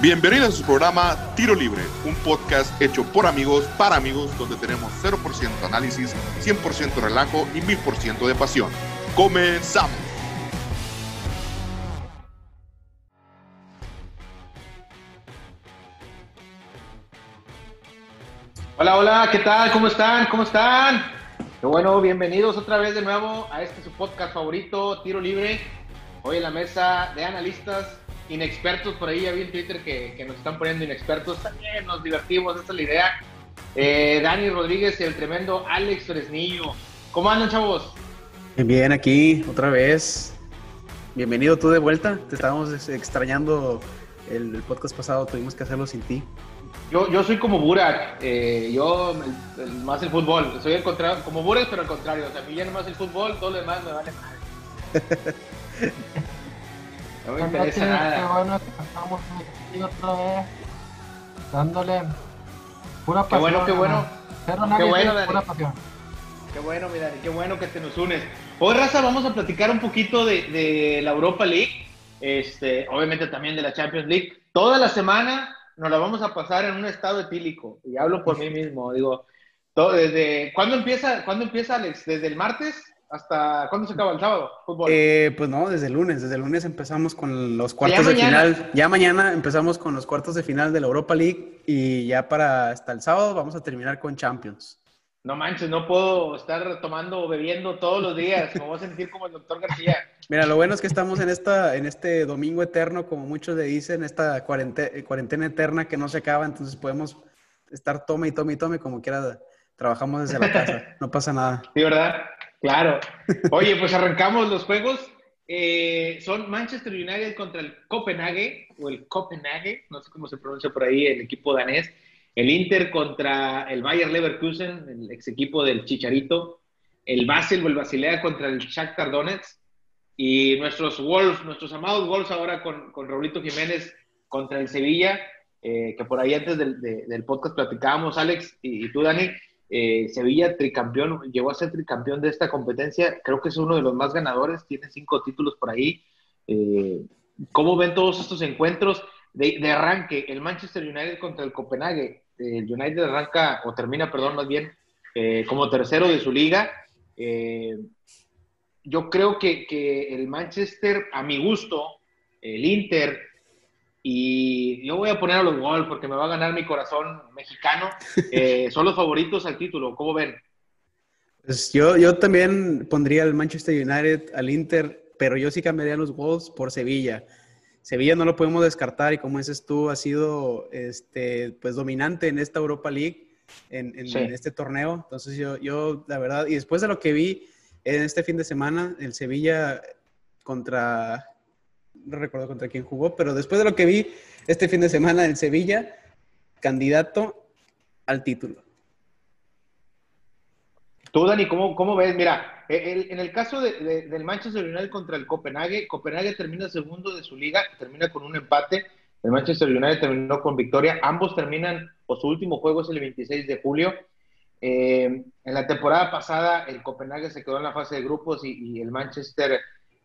Bienvenidos a su programa Tiro Libre, un podcast hecho por amigos para amigos donde tenemos 0% análisis, 100% relajo y 1000% de pasión. Comenzamos. Hola, hola, ¿qué tal? ¿Cómo están? ¿Cómo están? Qué bueno, bienvenidos otra vez de nuevo a este su podcast favorito, Tiro Libre. Hoy en la mesa de analistas inexpertos, por ahí ya vi en Twitter que, nos están poniendo inexpertos, también nos divertimos, esa es la idea. Eh, Dani Rodríguez y el tremendo Alex Fresnillo. ¿Cómo andan, chavos? Bien, aquí otra vez. Bienvenido tú de vuelta. Te estábamos extrañando el, podcast pasado, tuvimos que hacerlo sin ti. Yo, yo soy como Burak, eh, yo más el fútbol, soy el contrario, como Burak pero al contrario, o sea, a mí ya más el fútbol, todo lo demás me vale mal. No me interesa nada. Qué bueno que estamos aquí otra vez, dándole pura pasión. Qué bueno, qué bueno. qué bueno, Dani. Pura pasión. Qué bueno, mi Dani, qué bueno que te nos unes. Hoy, Raza, vamos a platicar un poquito de, de la Europa League, este, obviamente también de la Champions League. Toda la semana nos la vamos a pasar en un estado etílico, y hablo por mí mismo, digo, todo, desde, ¿cuándo empieza, ¿cuándo empieza, Alex? ¿Desde el martes? ¿Hasta cuándo se acaba el sábado? Fútbol. Eh, pues no, desde el lunes. Desde el lunes empezamos con los cuartos de final. Ya mañana empezamos con los cuartos de final de la Europa League y ya para hasta el sábado vamos a terminar con Champions. No manches, no puedo estar tomando o bebiendo todos los días. Me voy a sentir como el doctor García. Mira, lo bueno es que estamos en, esta, en este domingo eterno, como muchos le dicen, esta cuarentena, cuarentena eterna que no se acaba, entonces podemos estar tome y tome y tome como quiera. Trabajamos desde la casa, no pasa nada. Sí, ¿verdad? Claro. Oye, pues arrancamos los juegos. Eh, son Manchester United contra el Copenhague, o el Copenhague, no sé cómo se pronuncia por ahí, el equipo danés. El Inter contra el Bayer Leverkusen, el ex equipo del Chicharito. El Basel o el Basilea contra el Shakhtar Donetsk. Y nuestros Wolves, nuestros amados Wolves ahora con, con Raulito Jiménez contra el Sevilla, eh, que por ahí antes del, podcast platicábamos, Alex y, y tú, Dani, eh, Sevilla, tricampeón, llegó a ser tricampeón de esta competencia. Creo que es uno de los más ganadores, tiene cinco títulos por ahí. Eh, ¿Cómo ven todos estos encuentros de, arranque? El Manchester United contra el Copenhague. El United arranca, o termina, perdón, más bien, eh, como tercero de su liga. yo creo que, que el Manchester, a mi gusto, el Inter, y yo voy a poner a los Wolves porque me va a ganar mi corazón mexicano. Eh, son los favoritos al título, ¿cómo ven? Pues yo, yo también pondría al Manchester United, al Inter, pero yo sí cambiaría a los Wolves por Sevilla. Sevilla no lo podemos descartar y como dices tú, ha sido este, pues, dominante en esta Europa League, en, en, este torneo. Entonces yo, yo, la verdad, y después de lo que vi en este fin de semana, el Sevilla contra no recuerdo contra quién jugó, pero después de lo que vi este fin de semana en Sevilla, candidato al título. Tú, Dani, ¿cómo, cómo ves? Mira, en el caso del Manchester United contra el Copenhague, Copenhague termina segundo de su liga, termina con un empate. El Manchester United terminó con victoria. Ambos terminan, o su último juego es el 26 de julio. Eh, en la temporada pasada, el Copenhague se quedó en la fase de grupos y el Manchester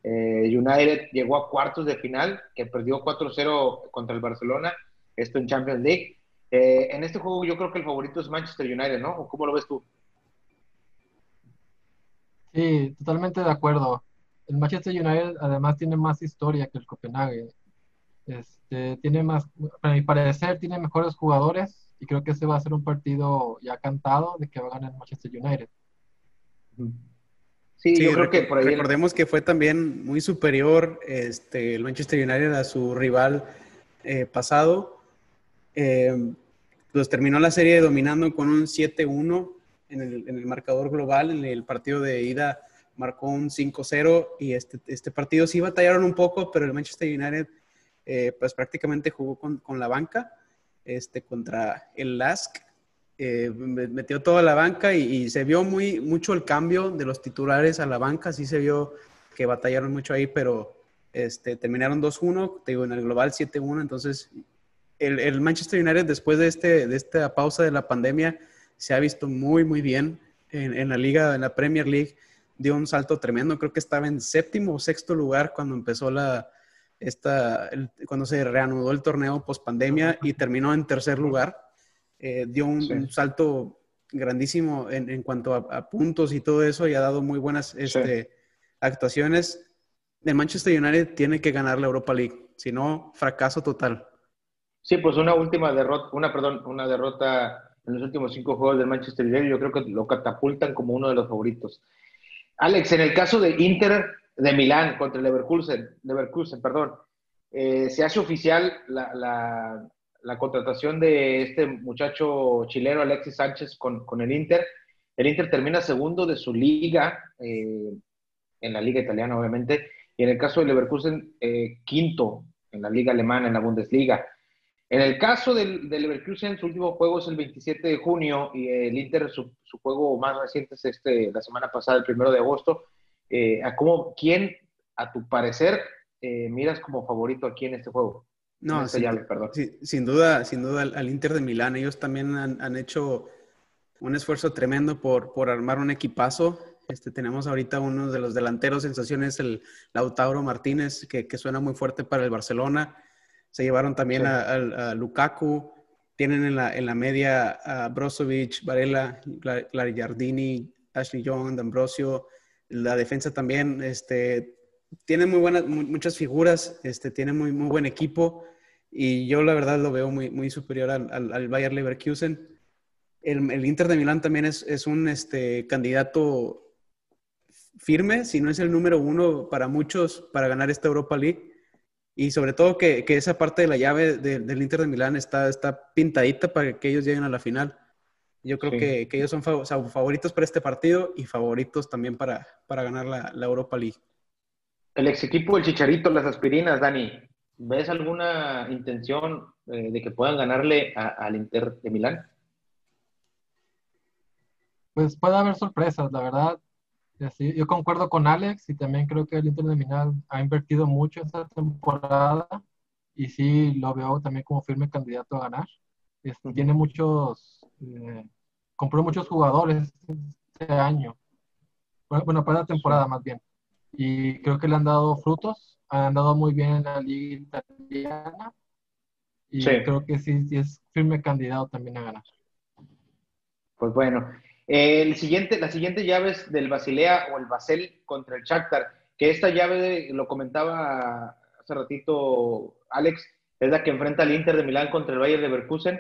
eh, United llegó a cuartos de final, que perdió 4-0 contra el Barcelona, esto en Champions League. Eh, en este juego yo creo que el favorito es Manchester United, ¿no? ¿O cómo lo ves tú? Sí, totalmente de acuerdo. El Manchester United además tiene más historia que el Copenhague. Este, tiene más, para mi parecer, tiene mejores jugadores y creo que ese va a ser un partido ya cantado de que va a ganar el Manchester United. Sí, yo creo que por ahí recordemos que fue también muy superior este, el Manchester United a su rival eh, pasado. Eh, pues terminó la serie dominando con un 7-1 en el, marcador global. En el partido de ida marcó un 5-0 y este, este partido sí batallaron un poco, pero el Manchester United eh, pues prácticamente jugó con, con, la banca este, contra el LASK eh, metió toda la banca y, se vio muy mucho el cambio de los titulares a la banca, sí se vio que batallaron mucho ahí, pero este, terminaron 2-1, te digo, en el global 7-1, entonces el, Manchester United después de, este, de esta pausa de la pandemia se ha visto muy, muy bien en, la liga, en la Premier League, dio un salto tremendo, creo que estaba en séptimo o sexto lugar cuando empezó la, esta, cuando se reanudó el torneo post pandemia y terminó en tercer lugar. Eh, dio un, salto grandísimo en, cuanto a, puntos y todo eso y ha dado muy buenas este, actuaciones. El Manchester United tiene que ganar la Europa League, si no, fracaso total. Sí, pues una última derrota, una, perdón, una derrota en los últimos cinco juegos del Manchester United, yo creo que lo catapultan como uno de los favoritos. Alex, en el caso de Inter de Milán contra Leverkusen, Leverkusen perdón, eh, se hace oficial la, contratación de este muchacho chileno Alexis Sánchez con, el Inter. El Inter termina segundo de su liga, eh, en la liga italiana obviamente, y en el caso de Leverkusen, eh, quinto en la liga alemana, en la Bundesliga. En el caso del, Leverkusen, su último juego es el 27 de junio y el Inter, su, juego más reciente es este, la semana pasada, el primero de agosto. Eh, ¿a cómo, ¿Quién, a tu parecer, miras como favorito aquí en este juego? No, sin, perdón. sin duda, sin duda al, Inter de Milán. Ellos también han, hecho un esfuerzo tremendo por, por armar un equipazo. Este, tenemos ahorita uno de los delanteros sensaciones, el Lautaro Martínez, que, que suena muy fuerte para el Barcelona. Se llevaron también a, Lukaku. Tienen en la, en la media a Brozovic, Varela, Giardini, Ashley Young, D'Ambrosio. La defensa también, este, tiene muy buenas, muchas figuras, este, tiene muy, muy buen equipo y yo la verdad lo veo muy, muy superior al, al, Bayer Leverkusen. El, el, Inter de Milán también es, es un este, candidato firme, si no es el número uno para muchos para ganar esta Europa League. Y sobre todo que, que esa parte de la llave del Inter de Milán está, está pintadita para que ellos lleguen a la final. Yo creo que, que, ellos son favoritos para este partido y favoritos también para, para ganar la, la, Europa League. El ex equipo del Chicharito, las aspirinas, Dani, ¿ves alguna intención eh, de que puedan ganarle al Inter de Milán? Pues puede haber sorpresas, la verdad. Yo concuerdo con Alex y también creo que el Inter de Milán ha invertido mucho esta temporada y sí lo veo también como firme candidato a ganar. Tiene muchos, eh, compró muchos jugadores este año, bueno, para la temporada más bien, y creo que le han dado frutos, han andado muy bien en la liga italiana y creo que sí, sí es firme candidato también a ganar. Pues bueno, el siguiente, la siguiente llave es del Basilea o el Basel contra el Shakhtar, que esta llave, lo comentaba hace ratito Alex, es la que enfrenta al Inter de Milán contra el Bayern de Leverkusen.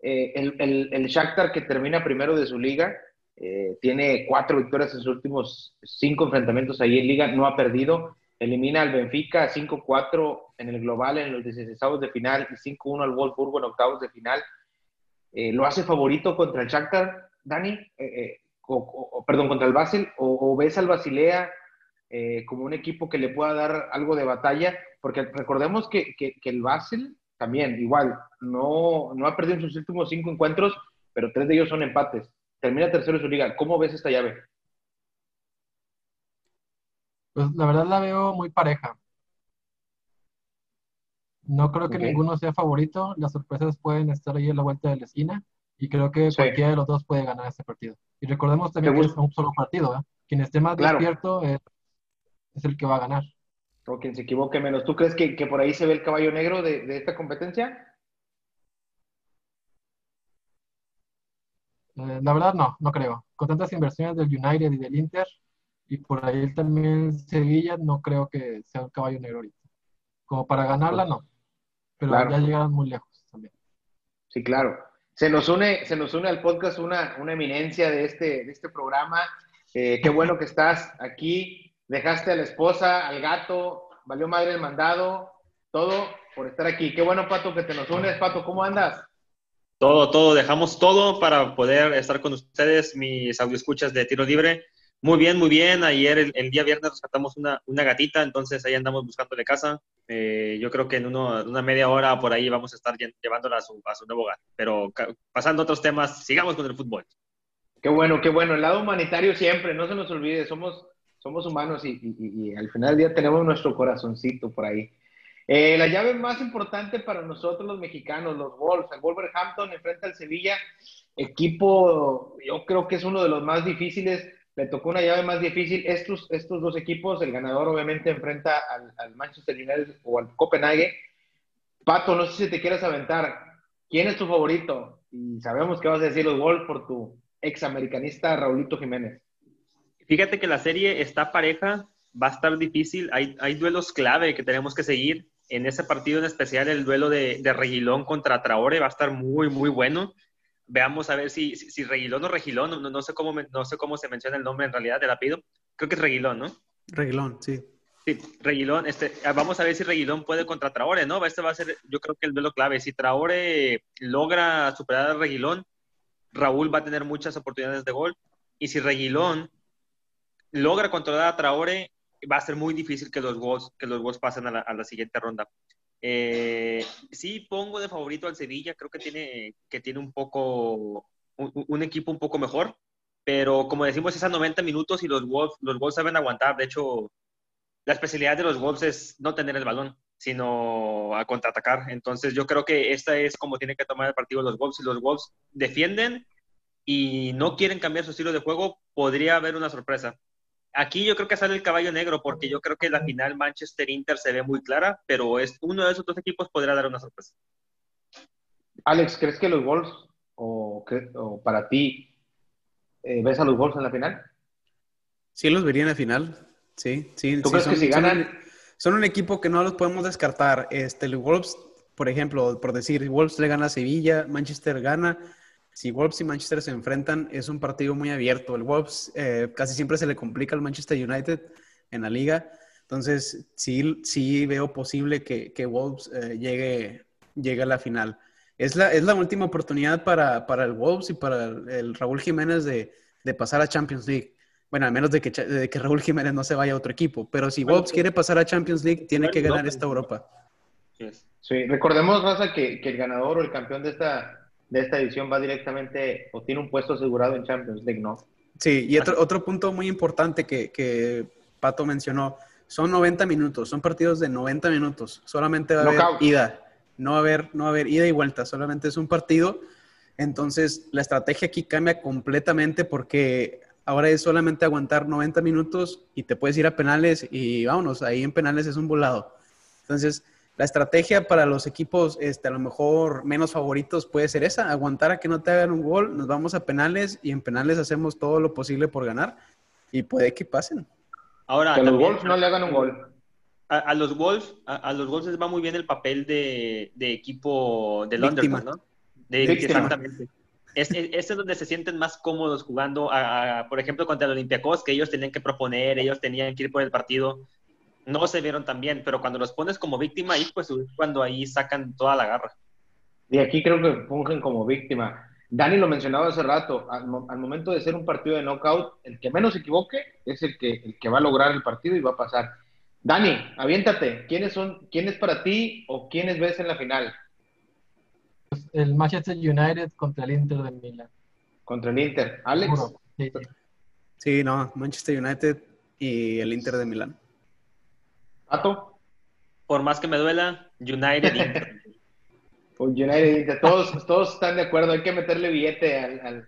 Eh, el, el, el, Shakhtar que termina primero de su liga, eh, tiene cuatro victorias en sus últimos cinco enfrentamientos ahí en liga, no ha perdido, elimina al Benfica 5-4 en el global en los 16 de final y 5-1 al Wolfsburgo en octavos de final. Eh, lo hace favorito contra el Shakhtar Dani, eh, eh, o, perdón, contra el Basel, o, ves al Basilea eh, como un equipo que le pueda dar algo de batalla, porque recordemos que, el Basel también, igual, no, no ha perdido en sus últimos cinco encuentros, pero tres de ellos son empates. Termina tercero en su liga. ¿Cómo ves esta llave? Pues la verdad la veo muy pareja. No creo que ninguno sea favorito. Las sorpresas pueden estar ahí en la vuelta de la esquina. Y creo que cualquiera de los dos puede ganar ese partido. Y recordemos también que es un solo partido. ¿eh? Quien esté más despierto es, el que va a ganar. O quien se equivoque menos. ¿Tú crees que, por ahí se ve el caballo negro de, esta competencia? Eh, la verdad no, no creo. Con tantas inversiones del United y del Inter, y por ahí también Sevilla, no creo que sea un caballo negro ahorita. Como para ganarla, no. Pero ya llegaron muy lejos también. Sí, claro. Se nos une, se nos une al podcast una, una eminencia de este, de este programa. Eh, qué bueno que estás aquí. Dejaste a la esposa, al gato, valió madre el mandado, todo por estar aquí. Qué bueno, Pato, que te nos unes. Pato, ¿cómo andas? Todo, todo. Dejamos todo para poder estar con ustedes, mis escuchas de tiro libre. Muy bien, muy bien. Ayer, el, día viernes, rescatamos una, una, gatita, entonces ahí andamos buscándole casa. Eh, yo creo que en una media hora por ahí vamos a estar llevándola a su, a su nuevo hogar. Pero pasando a otros temas, sigamos con el fútbol. Qué bueno, qué bueno. El lado humanitario siempre, no se nos olvide, somos, somos humanos y, y, al final del día tenemos nuestro corazoncito por ahí. Eh, la llave más importante para nosotros los mexicanos, los Wolves, el Wolverhampton enfrenta al Sevilla, equipo, yo creo que es uno de los más difíciles le tocó una llave más difícil. Estos, estos dos equipos, el ganador obviamente enfrenta al, Manchester United o al Copenhague. Pato, no sé si te quieres aventar. ¿Quién es tu favorito? Y sabemos que vas a decir los Wolves por tu ex americanista Raulito Jiménez. Fíjate que la serie está pareja, va a estar difícil. Hay, hay duelos clave que tenemos que seguir. En ese partido en especial, el duelo de, de Reguilón contra Traore va a estar muy, muy bueno veamos a ver si, si, Reguilón o Regilón, no, no, sé cómo, no sé cómo se menciona el nombre en realidad del apellido. Creo que es Reguilón, ¿no? Reguilón, sí. Sí, Reguilón. Este, ah, vamos a ver si Reguilón puede contra Traore, ¿no? Este va a ser, yo creo que el duelo clave. Si Traore logra superar a Reguilón, Raúl va a tener muchas oportunidades de gol. Y si Reguilón logra controlar a Traore, va a ser muy difícil que los gols, que los pasen a la, a la siguiente ronda. Eh, sí, pongo de favorito al Sevilla, creo que tiene, que tiene un poco, un, equipo un poco mejor, pero como decimos, es a 90 minutos y los Wolves, los Wolves saben aguantar. De hecho, la especialidad de los Wolves es no tener el balón, sino a contraatacar. Entonces, yo creo que esta es como tiene que tomar el partido los Wolves. Si los Wolves defienden y no quieren cambiar su estilo de juego, podría haber una sorpresa. Aquí yo creo que sale el caballo negro porque yo creo que la final Manchester-Inter se ve muy clara, pero es uno de esos dos equipos podría dar una sorpresa. Alex, ¿crees que los Wolves o, para ti eh, ves a los Wolves en la final? Sí, los vería en la final. Sí, sí. ¿Tú crees que si ganan? Son un, equipo que no los podemos descartar. Este, los Wolves, por ejemplo, por decir, Wolves le gana a Sevilla, Manchester gana si Wolves y Manchester se enfrentan, es un partido muy abierto. El Wolves eh, casi siempre se le complica al Manchester United en la liga. Entonces, sí, sí veo posible que, que Wolves eh, llegue, llegue a la final. Es la, es la última oportunidad para, para el Wolves y para el, Raúl Jiménez de, de, pasar a Champions League. Bueno, a menos de que, de que Raúl Jiménez no se vaya a otro equipo. Pero si Wolves quiere pasar a Champions League, tiene que ganar esta Europa. Sí, recordemos, Raza, que, que el ganador o el campeón de esta de esta edición va directamente o tiene un puesto asegurado en Champions League, ¿no? Sí, y otro, otro punto muy importante que, que Pato mencionó, son 90 minutos, son partidos de 90 minutos, solamente va a haber ida, no va a haber, no va a haber ida y vuelta, solamente es un partido. Entonces, la estrategia aquí cambia completamente porque ahora es solamente aguantar 90 minutos y te puedes ir a penales y vámonos, ahí en penales es un volado. Entonces, la estrategia para los equipos, este, a lo mejor menos favoritos, puede ser esa, aguantar a que no te hagan un gol, nos vamos a penales y en penales hacemos todo lo posible por ganar y puede que pasen. Ahora, que a los Wolves no le hagan un gol. A, los Wolves, a, los Wolves les va muy bien el papel de, equipo de Londres, ¿no? De, exactamente. Es, es, es, donde se sienten más cómodos jugando, por ejemplo, contra el Olympiacos, que ellos tenían que proponer, ellos tenían que ir por el partido no se vieron tan bien, pero cuando los pones como víctima ahí, pues es cuando ahí sacan toda la garra. Y aquí creo que fungen como víctima. Dani lo mencionaba hace rato, al, momento de ser un partido de knockout, el que menos se equivoque es el que, el que va a lograr el partido y va a pasar. Dani, aviéntate, ¿quiénes son, quién es para ti o quiénes ves en la final? Pues, el Manchester United contra el Inter de Milán. Contra el Inter. ¿Alex? Sí, sí, no, Manchester United y el Inter de Milán. ¿Pato? Por más que me duela, United Inter. Pues United Inter, todos, todos están de acuerdo, hay que meterle billete al,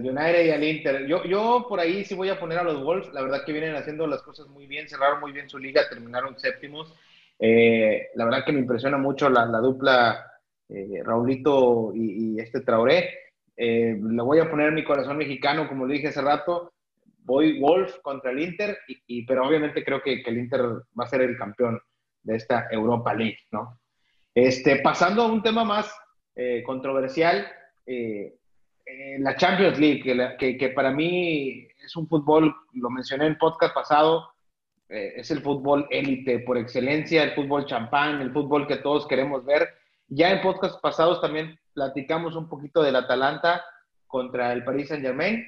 United y al Inter. Yo, yo por ahí sí voy a poner a los Wolves, la verdad que vienen haciendo las cosas muy bien, cerraron muy bien su liga, terminaron séptimos. Eh, la verdad que me impresiona mucho la, dupla eh, Raulito y, este Traoré. Eh, le voy a poner mi corazón mexicano, como le dije hace rato voy Wolf contra el Inter, y, pero obviamente creo que, el Inter va a ser el campeón de esta Europa League, ¿no? Este, pasando a un tema más eh, controversial, eh, la Champions League, que, para mí es un fútbol, lo mencioné en podcast pasado, eh, es el fútbol élite por excelencia, el fútbol champán, el fútbol que todos queremos ver. Ya en podcast pasados también platicamos un poquito del Atalanta contra el Paris Saint Germain.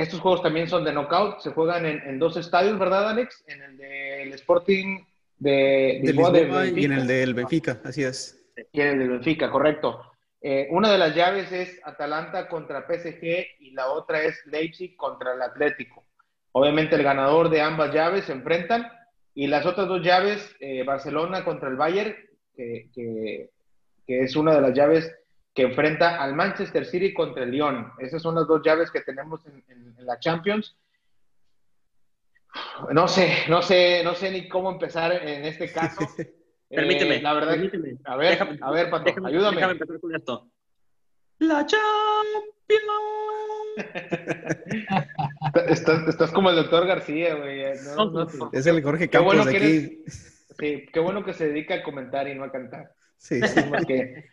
Estos juegos también son de knockout, se juegan en, dos estadios, ¿verdad, Alex? En el del Sporting de, de, y en el del Benfica, así es. Y en el del Benfica, correcto. Eh, una de las llaves es Atalanta contra PSG y la otra es Leipzig contra el Atlético. Obviamente el ganador de ambas llaves se enfrentan y las otras dos llaves, eh, Barcelona contra el Bayern, que, que, es una de las llaves que enfrenta al Manchester City contra el Lyon. Esas son las dos llaves que tenemos en, la Champions. No sé, no sé, no sé ni cómo empezar en este caso. permíteme, Eh, la verdad, permíteme. a ver, Déjame- a ver, Pato, déjame- ayúdame. Déjame empezar con esto. La Champions. Estás, estás como el doctor García, güey. No, no, no. Es el Jorge Qué Campos bueno de. Sí, qué bueno que se dedica a comentar y no a cantar. Sí, sí. que,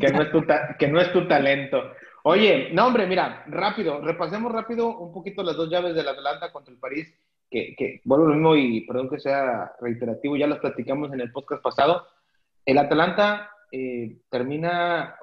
que no es tu que no es tu talento. Oye, no, hombre, mira, rápido, repasemos rápido un poquito las dos llaves del Atlanta contra el París, que, que vuelvo lo mismo y perdón que sea reiterativo, ya las platicamos en el podcast pasado. El Atlanta eh, termina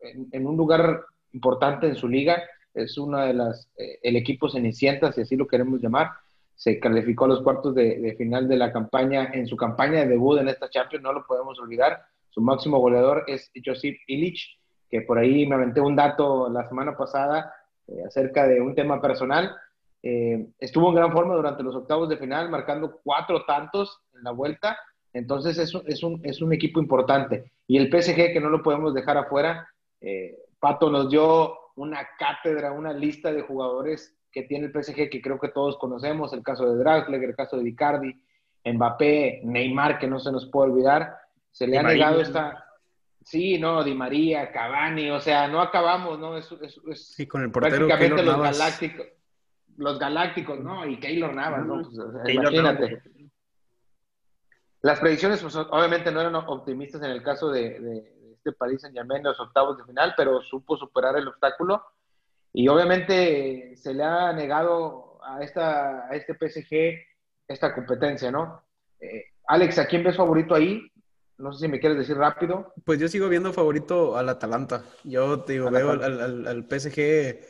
en, en un lugar importante en su liga, es una de las, eh, el equipo cenicienta, si así lo queremos llamar, se calificó a los cuartos de, de final de la campaña, en su campaña de debut en esta Champions, no lo podemos olvidar. Su máximo goleador es Josip Illich, que por ahí me aventé un dato la semana pasada eh, acerca de un tema personal. Eh, estuvo en gran forma durante los octavos de final, marcando cuatro tantos en la vuelta. Entonces es es un, es un equipo importante. Y el PSG, que no lo podemos dejar afuera, eh, Pato nos dio una cátedra, una lista de jugadores que tiene el PSG que creo que todos conocemos, el caso de Draxler, el caso de Icardi, Mbappé, Neymar, que no se nos puede olvidar, se le Di ha María. negado esta... Sí, no, Di María, Cavani, o sea, no acabamos, ¿no? Es, es, es Y con el portero prácticamente los Navas. galácticos, los galácticos, ¿no? Y Keylor Navas, ¿no? Pues, o sea, Keylor imagínate. Navas. Las predicciones, pues, obviamente no eran optimistas en el caso de, de este París Saint Germain en los octavos de final, pero supo superar el obstáculo y obviamente se le ha negado a, esta, a este PSG esta competencia, ¿no? Eh, Alex, ¿a quién ves favorito ahí? No sé si me quieres decir rápido. Pues yo sigo viendo favorito al Atalanta. Yo te digo, Al veo al- al PSG,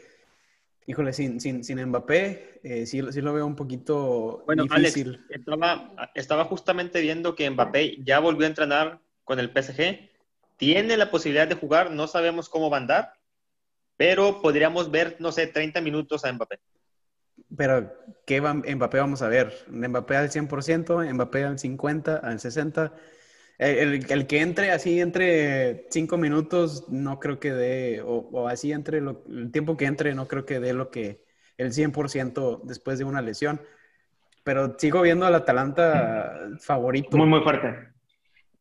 híjole, sin, sin, sin Mbappé, eh, sí, sí lo veo un poquito Bueno, difícil. Alex, estaba, estaba justamente viendo que Mbappé ya volvió a entrenar con el PSG. Tiene la posibilidad de jugar, no sabemos cómo va a andar, pero podríamos ver, no sé, 30 minutos a Mbappé. Pero, ¿qué va- Mbappé vamos a ver? ¿Mbappé al 100%? ¿Mbappé al 50%? ¿Al 60%? El, el- que entre así, entre cinco minutos, no creo que dé, o, o así entre lo- el tiempo que entre, no creo que dé lo que el 100% después de una lesión. Pero sigo viendo al Atalanta favorito. Muy, muy fuerte.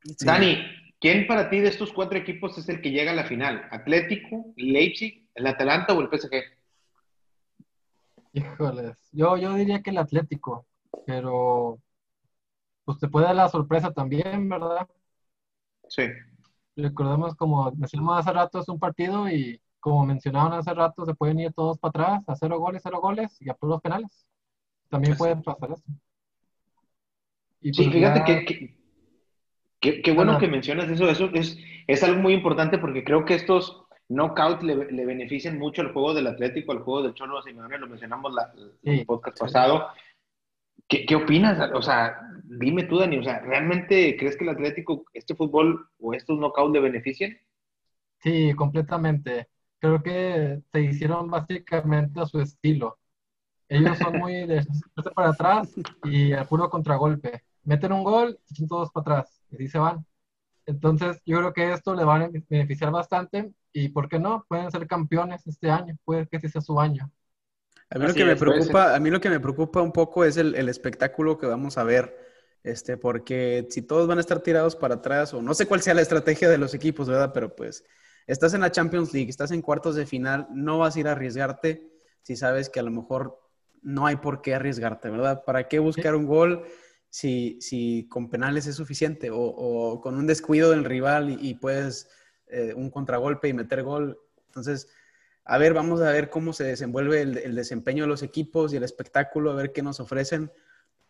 Sí. Dani, ¿quién para ti de estos cuatro equipos es el que llega a la final? ¿Atlético, Leipzig, el Atalanta o el PSG? Híjoles, yo, yo diría que el Atlético, pero pues te puede dar la sorpresa también, ¿verdad? Sí. Recordemos, como decíamos hace rato, es un partido y como mencionaban hace rato, se pueden ir todos para atrás a cero goles, cero goles y a puros penales. También puede pasar eso. Y Sí, pues fíjate ya- que, que- que- qué bueno Ajá. que mencionas eso. Eso es, es algo muy importante porque creo que estos knockouts le, le benefician mucho al juego del Atlético, al juego del Cholo Simeone, lo mencionamos la, el podcast sí. pasado. ¿Qué, opinas? O sea, dime tú, Dani, o sea, ¿realmente crees que el Atlético, este fútbol o estos knockouts le benefician? Sí, completamente. Creo que se hicieron básicamente a su estilo. Ellos son muy de para atrás y al puro contragolpe. Meten un gol, se echan todos para atrás y así se van. Entonces, yo creo que esto le va a beneficiar bastante y, ¿por qué no? Pueden ser campeones este año. Puede que ese sea su año. A mí lo que me preocupa, a mí lo que me preocupa un poco es el, el espectáculo que vamos a ver, este, porque si todos van a estar tirados para atrás, o no sé cuál sea la estrategia de los equipos, ¿verdad? Pero pues estás en la Champions League, estás en cuartos de final, no vas a ir a arriesgarte si sabes que a lo mejor no hay por qué arriesgarte, ¿verdad? ¿Para qué buscar un gol si, si con penales es suficiente o, o con un descuido del rival y, y puedes eh, un contragolpe y meter gol? Entonces, a ver, vamos a ver cómo se desenvuelve el, el desempeño de los equipos y el espectáculo, a ver qué nos ofrecen,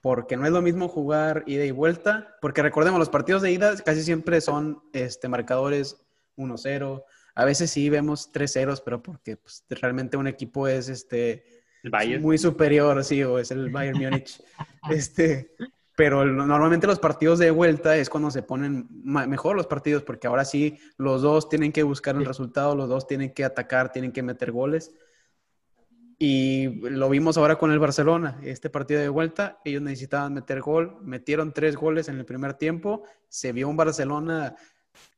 porque no es lo mismo jugar ida y vuelta, porque recordemos, los partidos de ida casi siempre son este, marcadores 1-0, a veces sí vemos 3-0, pero porque pues, realmente un equipo es este, El muy superior, sí, o es el Bayern Múnich. este, pero el- normalmente los partidos de vuelta es cuando se ponen mejor los partidos, porque ahora sí los dos tienen que buscar el Sí. resultado, los dos tienen que atacar, tienen que meter goles. Y lo vimos ahora con el Barcelona, este partido de vuelta, ellos necesitaban meter gol, metieron tres goles en el primer tiempo, se vio un Barcelona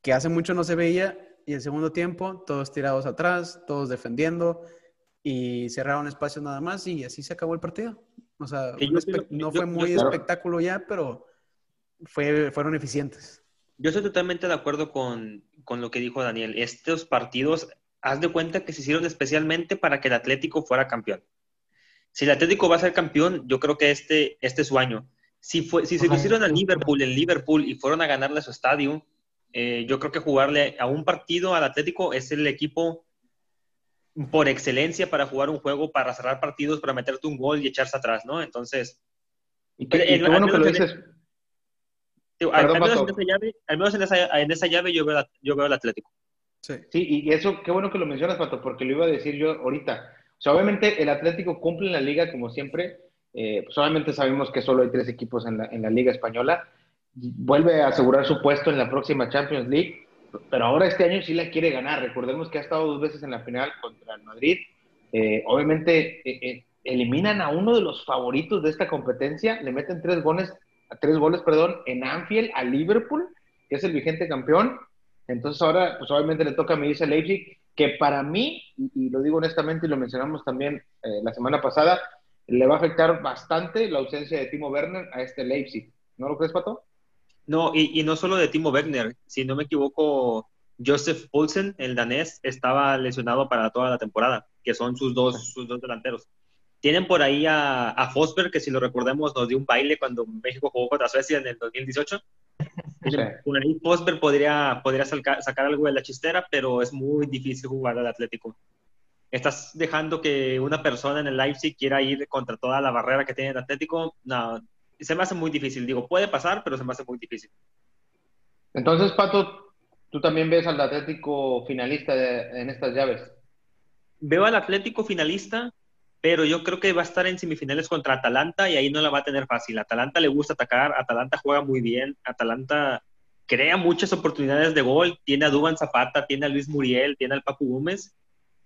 que hace mucho no se veía, y el segundo tiempo, todos tirados atrás, todos defendiendo, y cerraron espacios nada más, y así se acabó el partido. O sea, yo no fue yo- muy claro. espectáculo ya, pero fue, fueron eficientes. Yo estoy totalmente de acuerdo con, con lo que dijo Daniel. Estos partidos, haz de cuenta que se hicieron especialmente para que el Atlético fuera campeón. Si el Atlético va a ser campeón, yo creo que este, este es su año. Si, fue, si se lo hicieron a Liverpool en Liverpool y fueron a ganarle a su estadio, eh, yo creo que jugarle a un partido al Atlético es el equipo por excelencia para jugar un juego, para cerrar partidos, para meterte un gol y echarse atrás, ¿no? Entonces, Y qué, y El- qué bueno al que lo menos en dices. digo, al, Perdón, al menos en esa llave, al menos en esa, en esa llave yo veo, yo veo al Atlético. Sí. Sí, y y eso, qué bueno que lo mencionas, Pato, porque lo iba a decir yo ahorita. O sea, obviamente el Atlético cumple en la liga como siempre. Eh, pues obviamente sabemos que solo hay tres equipos en la, en la liga española. Vuelve a asegurar su puesto en la próxima Champions League, pero ahora este año sí la quiere ganar. Recordemos que ha estado dos veces en la final contra el Madrid. Eh, obviamente eh, eh, eliminan a uno de los favoritos de esta competencia, le meten tres goles, tres goles, perdón, en Anfield a Liverpool, que es el vigente campeón. Entonces ahora, pues obviamente le toca medirse a Leipzig, que para mí, y, y lo digo honestamente y lo mencionamos también eh, la semana pasada, le va a afectar bastante la ausencia de Timo Werner a este Leipzig. ¿No lo crees, Pato? No, y, y no solo de Timo Werner, si no me equivoco, Joseph Poulsen, el danés, estaba lesionado para toda la temporada, que son sus dos, sus dos delanteros. Tienen por ahí a, a Fosberg, que si lo recordemos nos dio un baile cuando México jugó contra Suecia en el 2018. Tienen- Por ahí Fosberg podría, podría salca- sacar algo de la chistera, pero es muy difícil jugar al Atlético. Estás dejando que una persona en el Leipzig quiera ir contra toda la barrera que tiene el Atlético. No, se me hace muy difícil. Digo, puede pasar, pero se me hace muy difícil. Entonces, Pato, tú también ves al Atlético finalista de- en estas llaves. Veo al Atlético finalista, pero yo creo que va a estar en semifinales contra Atalanta y ahí no la va a tener fácil. Atalanta le gusta atacar, Atalanta juega muy bien, Atalanta crea muchas oportunidades de gol, tiene a Duban Zapata, tiene a Luis Muriel, tiene al Papu Gómez.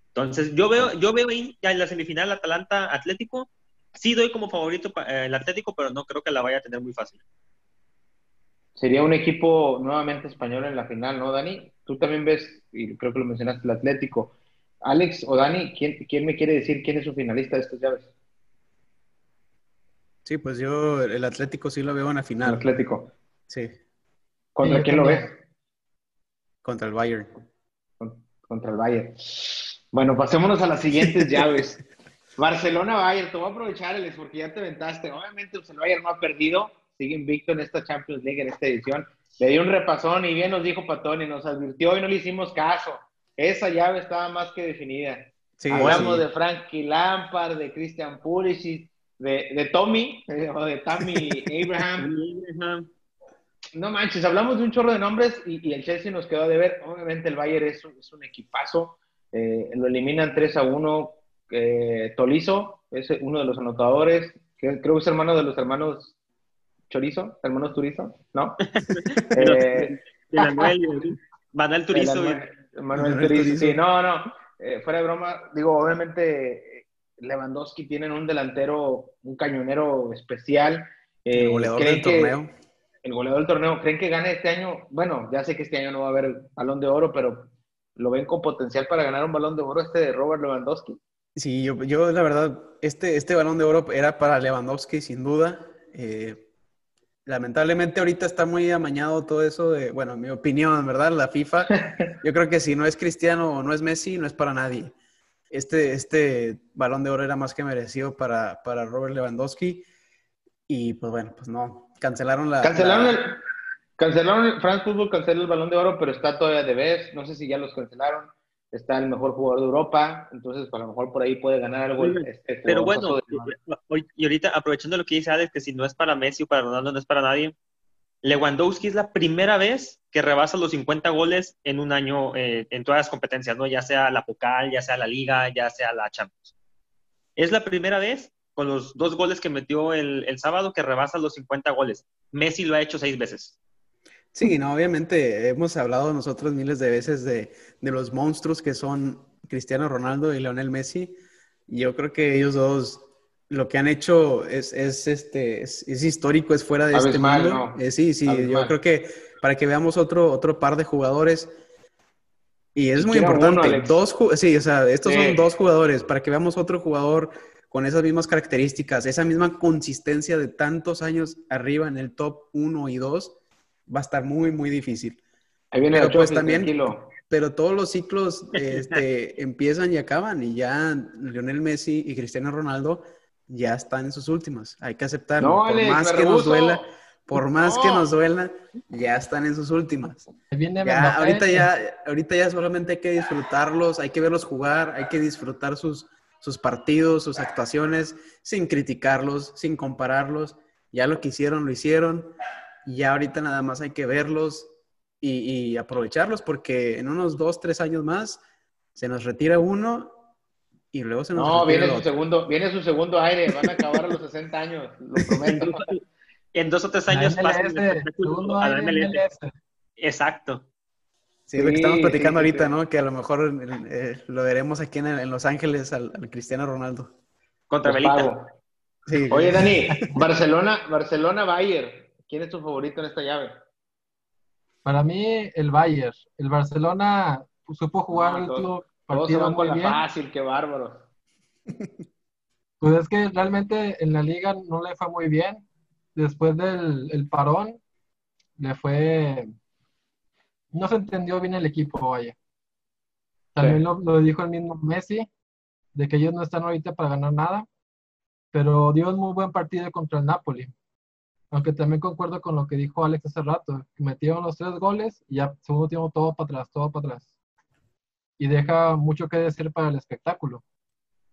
Entonces, yo veo, yo veo ahí ya en la semifinal Atalanta Atlético. Sí doy como favorito eh, el Atlético, pero no creo que la vaya a tener muy fácil. Sería un equipo nuevamente español en la final, ¿no, Dani? Tú también ves, y creo que lo mencionaste, el Atlético. Alex o Dani, ¿quién, quién me quiere decir quién es su finalista de estas llaves? Sí, pues yo el Atlético sí lo veo en la El final. Atlético. Sí, ¿Contra Sí, quién lo ves? contra el Bayern. Con- Contra el Bayern. Bueno, pasémonos a las siguientes llaves. Barcelona-Bayern, te voy a aprovechar, Alex, porque ya te aventaste. Obviamente, pues, el Bayern no ha perdido, sigue invicto en esta Champions League, en esta edición. Le dio un repasón y bien nos dijo Patón y nos advirtió y no le hicimos caso. Esa llave estaba más que definida. Sí, Hablamos sí. de Frankie Lampard, de Christian Pulisic, de, de Tommy, eh, o de Tammy Abraham. No manches, hablamos de un chorro de nombres y, y el Chelsea nos quedó de ver. Obviamente el Bayern es un, es un equipazo. Eh, lo eliminan 3 a 1. Eh, Tolizo es uno de los anotadores. Que creo que es hermano de los hermanos Chorizo, hermanos Turizo, ¿no? Eh, De Manuel, Manuel Turizo. Manuel Manuel Turizo, Turizo. sí, no, no. eh, fuera de broma, digo, obviamente eh, Lewandowski tienen un delantero, un cañonero especial. Eh, El goleador ¿creen del que- torneo. el goleador del torneo, ¿creen que gane este año? Bueno, ya sé que este año no va a haber balón de oro, pero ¿lo ven con potencial para ganar un balón de oro este de Robert Lewandowski? Sí, yo, yo la verdad, este, este balón de oro era para Lewandowski, sin duda. Eh, lamentablemente ahorita está muy amañado todo eso de, bueno, en mi opinión, ¿verdad? La FIFA. Yo creo que si no es Cristiano o no es Messi, no es para nadie. Este, este balón de oro era más que merecido para, para Robert Lewandowski. Y pues bueno, pues no, cancelaron la... Cancelaron la- el, cancelaron el, France Football canceló el balón de oro, pero está todavía de vez, no sé si ya los cancelaron. Está el mejor jugador de Europa, entonces a lo mejor por ahí puede ganar algo. Este- este Pero bueno, de- y ahorita aprovechando lo que dice Alex, que si no es para Messi o para Ronaldo, no es para nadie. Lewandowski es la primera vez que rebasa los 50 goles en un año eh, en todas las competencias, ¿no? Ya sea la Pocal, ya sea la Liga, ya sea la Champions. Es la primera vez con los dos goles que metió el, el sábado que rebasa los 50 goles. Messi lo ha hecho seis veces. Sí, no, obviamente hemos hablado nosotros miles de veces de, de los monstruos que son Cristiano Ronaldo y Lionel Messi. Yo creo que ellos dos lo que han hecho es, es, este, es, es histórico, es fuera de este mundo. ¿no? Eh, sí, sí, yo creo que para que veamos otro, otro par de jugadores. Y es muy importante. uno, dos, sí, o sea, estos Sí. son dos jugadores. Para que veamos otro jugador con esas mismas características, esa misma consistencia de tantos años arriba en el top 1 y 2, va a estar muy, muy difícil. Ahí viene Pero el pues también- tranquilo. Pero todos los ciclos este, empiezan y acaban y ya Lionel Messi y Cristiano Ronaldo ya están en sus últimas. Hay que aceptarlo. No, por Alex, más me que nos duela, por más que No. nos duela, ya están en sus últimas. Ahí viene Ya, ahorita ya, ahorita ya solamente hay que disfrutarlos, hay que verlos jugar, hay que disfrutar sus, sus partidos, sus actuaciones, sin criticarlos, sin compararlos. Ya lo que hicieron, lo hicieron. Y ya ahorita nada más hay que verlos y, y aprovecharlos porque en unos dos, tres años más se nos retira uno y luego se nos No, retira viene su segundo, viene su segundo aire, van a acabar a los 60 años, lo prometo. En dos o tres años pasan a la aire MLS. MLS. Exacto. Sí, lo que estamos platicando sí, ahorita, sí. ¿no? Que a lo mejor eh, lo veremos aquí en, en Los Ángeles al, al Cristiano Ronaldo. Contra Belita. Oye, Dani, Barcelona, Barcelona Bayern. ¿Quién es tu favorito en esta llave? Para mí, el Bayern. El Barcelona supo jugar el se partido con muy la bien. fácil, qué bárbaro. Pues es que realmente en la liga no le fue muy bien. Después del el parón, le fue. No se entendió bien el equipo, vaya. También Sí. lo, lo dijo el mismo Messi, de que ellos no están ahorita para ganar nada, pero dio un muy buen partido contra el Napoli. Aunque también concuerdo con lo que dijo Alex hace rato, metieron los tres goles y ya segundo tiempo todo para atrás, todo para atrás. Y deja mucho que decir para el espectáculo.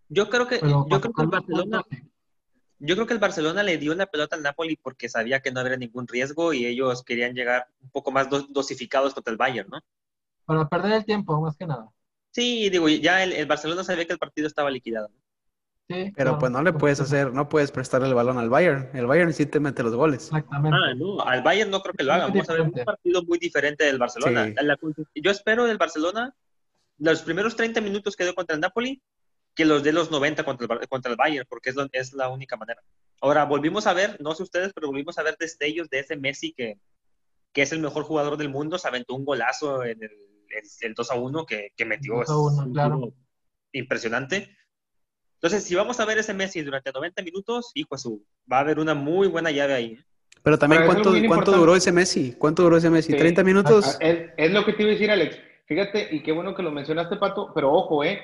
Yo creo que, Pero yo creo que el Barcelona, puntos, yo creo que el Barcelona le dio la pelota al Napoli porque sabía que no habría ningún riesgo y ellos querían llegar un poco más dos- dosificados contra el Bayern, ¿no? Para perder el tiempo, más que nada. Sí, digo, ya el, el Barcelona sabía que el partido estaba liquidado. Sí, Pero claro. pues no le puedes hacer, no puedes prestarle el balón al Bayern. El Bayern sí te mete los goles. Exactamente. Ah, no, al Bayern no creo que lo hagan. Vamos a ver un partido muy diferente del Barcelona. Sí. La- yo espero del Barcelona los primeros 30 minutos que dio contra el Napoli que los de los 90 contra el, contra el Bayern, porque es, lo- es la única manera. Ahora, volvimos a ver, no sé ustedes, pero volvimos a ver destellos de ese Messi que, que es el mejor jugador del mundo, se aventó un golazo en el, el, el 2 a 1 que, que metió. 2 a 1, Es un claro. Impresionante. Entonces, si vamos a ver ese Messi durante 90 minutos, hijo su, va a haber una muy buena llave ahí. ¿eh? Pero también, Pero ¿cuánto, cuánto importante. duró ese Messi? ¿Cuánto duró ese Messi? Sí. ¿30 minutos? Es, es lo que te iba a decir, Alex. Fíjate, y qué bueno que lo mencionaste, Pato, pero ojo, ¿eh?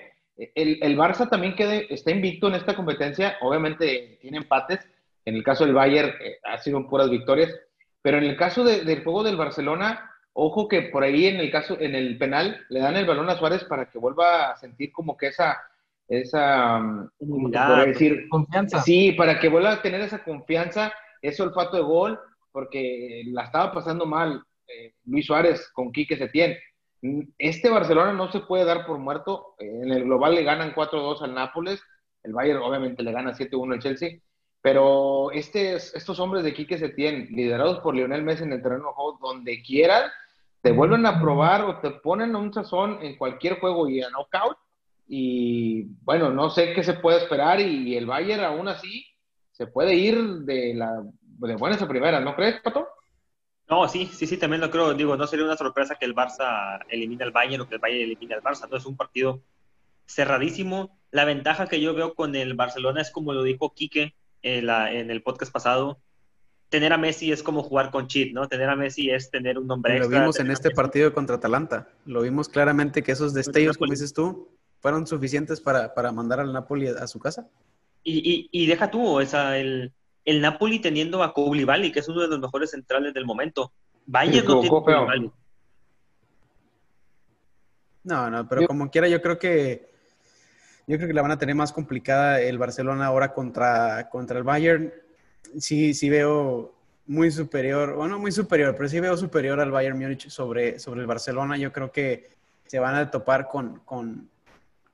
El, el Barça también quede, está invicto en esta competencia. Obviamente tiene empates. En el caso del Bayern eh, ha sido puras victorias. Pero en el caso de- del juego del Barcelona, ojo que por ahí en el caso, en el penal, le dan el balón a Suárez para que vuelva a sentir como que esa, esa, mm, ¿cómo te Humildad, podría decir? Confianza. Sí, para que vuelva a tener esa confianza, ese olfato de gol, porque la estaba pasando mal eh, Luis Suárez con Quique Setién. Este Barcelona no se puede dar por muerto. En el global le ganan 4-2 al Nápoles. El Bayern obviamente le gana 7-1 al Chelsea. Pero este, estos hombres de Quique Setién, liderados por Lionel Messi en el terreno de juego, donde quieran, te vuelven a probar o te ponen un sazón en cualquier juego y a knockout. Y bueno, no sé qué se puede esperar. Y el Bayern, aún así, se puede ir de, la, de buenas a primeras, ¿no crees, Pato? No, sí, sí, sí, también lo creo. Digo, no sería una sorpresa que el Barça elimine al Bayern o que el Bayern elimine al Barça. No es un partido cerradísimo. La ventaja que yo veo con el Barcelona es como lo dijo Quique en, la- en el podcast pasado. Tener a Messi es como jugar con cheat, ¿no? Tener a Messi es tener un nombre Lo extra. vimos en este Messi- partido contra Atalanta. Lo vimos claramente que esos destellos, como dices tú, fueron suficientes para, para mandar al Napoli a, a su casa. Y, y, y deja tú, o sea, el, el Napoli teniendo a Koulibaly, que es uno de los mejores centrales del momento. Bayern no tiene. Koulibaly. No, no, pero Yo- como quiera, yo creo que yo creo que la van a tener más complicada el Barcelona ahora contra, contra el Bayern. Sí, sí veo muy superior, bueno, muy superior, pero sí veo superior al Bayern Múnich sobre, sobre el Barcelona. Yo creo que se van a topar con, con,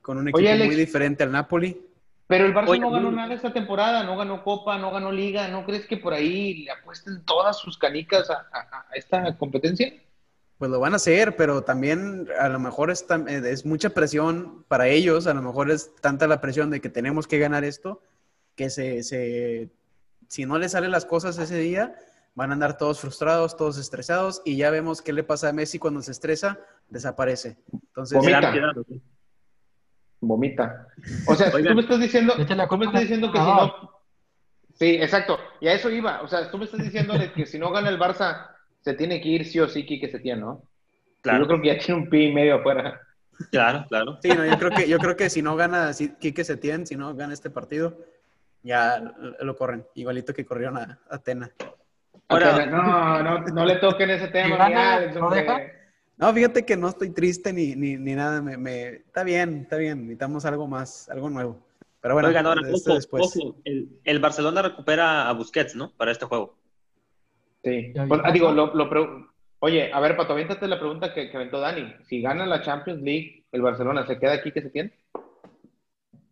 con un equipo Oye, Alex. muy diferente al Napoli. Pero el Barça Oye, no ganó nada esta temporada, no ganó Copa, no ganó Liga. ¿No crees que por ahí le apuesten todas sus canicas a, a- a esta competencia? Pues lo van a hacer, pero también a lo mejor es, eh, es mucha presión para ellos, a lo mejor es tanta la presión de que tenemos que ganar esto, que se, se, si no les salen las cosas ese día, van a andar todos frustrados, todos estresados, y ya vemos qué le pasa a Messi cuando se estresa, desaparece. Entonces, Vomita. ¿No? vomita. O sea, tú me estás diciendo, tú me estás diciendo que si no... Sí, exacto. Y a eso iba. O sea, tú me estás diciendo que si no gana el Barça, se tiene que ir sí o sí que se tiene, ¿no? Claro. Yo creo que ya tiene un pi y medio afuera. Claro, claro. Sí, no, yo creo que, yo creo que si no gana si, Quique Setién, si no gana este partido, ya lo corren. Igualito que corrieron a Atena. Ahora, no, no, no le toquen ese tema. no, fíjate que no estoy triste ni, ni, ni nada. Me, me, está bien, está bien. Necesitamos algo más, algo nuevo. Pero bueno, Oigan, ahora, después. el, el, Barcelona recupera a Busquets, ¿no? Para este juego. Sí. Pues, ah, digo, lo, lo Oye, a ver, Pato, aviéntate la pregunta que, que aventó Dani. Si gana la Champions League el Barcelona, ¿se queda aquí que se tiene?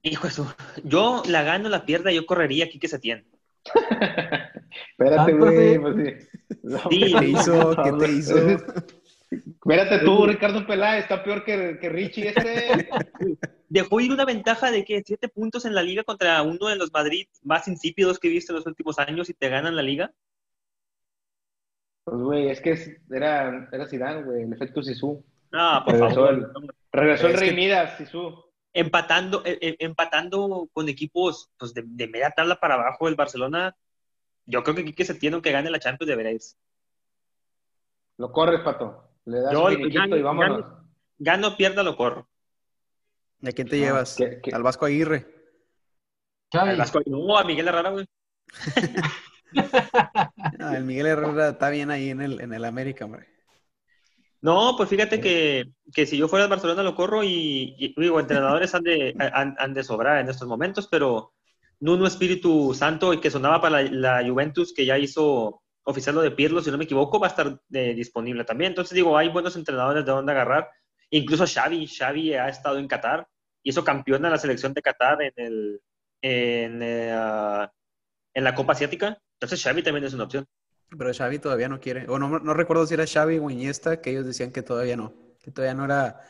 Hijo eso. Yo la gano, la pierda, yo correría aquí que se tiene. Espérate, güey. Pues sí. ¿Qué te hizo? ¿Qué te hizo? Espérate tú, Ricardo Peláez, está peor que, que Richie este. Dejó ir una ventaja de que siete puntos en la liga contra uno de los Madrid más insípidos que he visto en los últimos años y te ganan la liga. Pues, güey, es que era, era Zidane, güey, el efecto Sisu. Ah, por regresó favor. El, regresó el Rey Midas, Sisu. Empatando, eh, eh, empatando con equipos pues, de, media tabla para abajo el Barcelona, yo creo que aquí que se tiene que gane la Champions de veréis. Lo corres, Pato. Le das un y vámonos. Gano, gano, pierda, lo corro. ¿De quién te llevas? Al Vasco Aguirre. Al Vasco, no, a Miguel Herrera, güey. el Miguel Herrera está bien ahí en el, en el América, hombre. No, pues fíjate que, que, si yo fuera de Barcelona lo corro y, digo, entrenadores han de, han, de sobrar en estos momentos, pero Nuno Espíritu Santo, y que sonaba para la, Juventus, que ya hizo oficial lo de Pirlo, si no me equivoco, va a estar eh, disponible también. Entonces digo, hay buenos entrenadores de dónde agarrar. Incluso Xavi, Xavi ha estado en Qatar, y hizo campeón en la selección de Qatar en, el, en, eh, en la Copa Asiática. Entonces Xavi también es una opción. Pero Xavi todavía no quiere. O no, no recuerdo si era Xavi o Iniesta, que ellos decían que todavía no. Que todavía no era,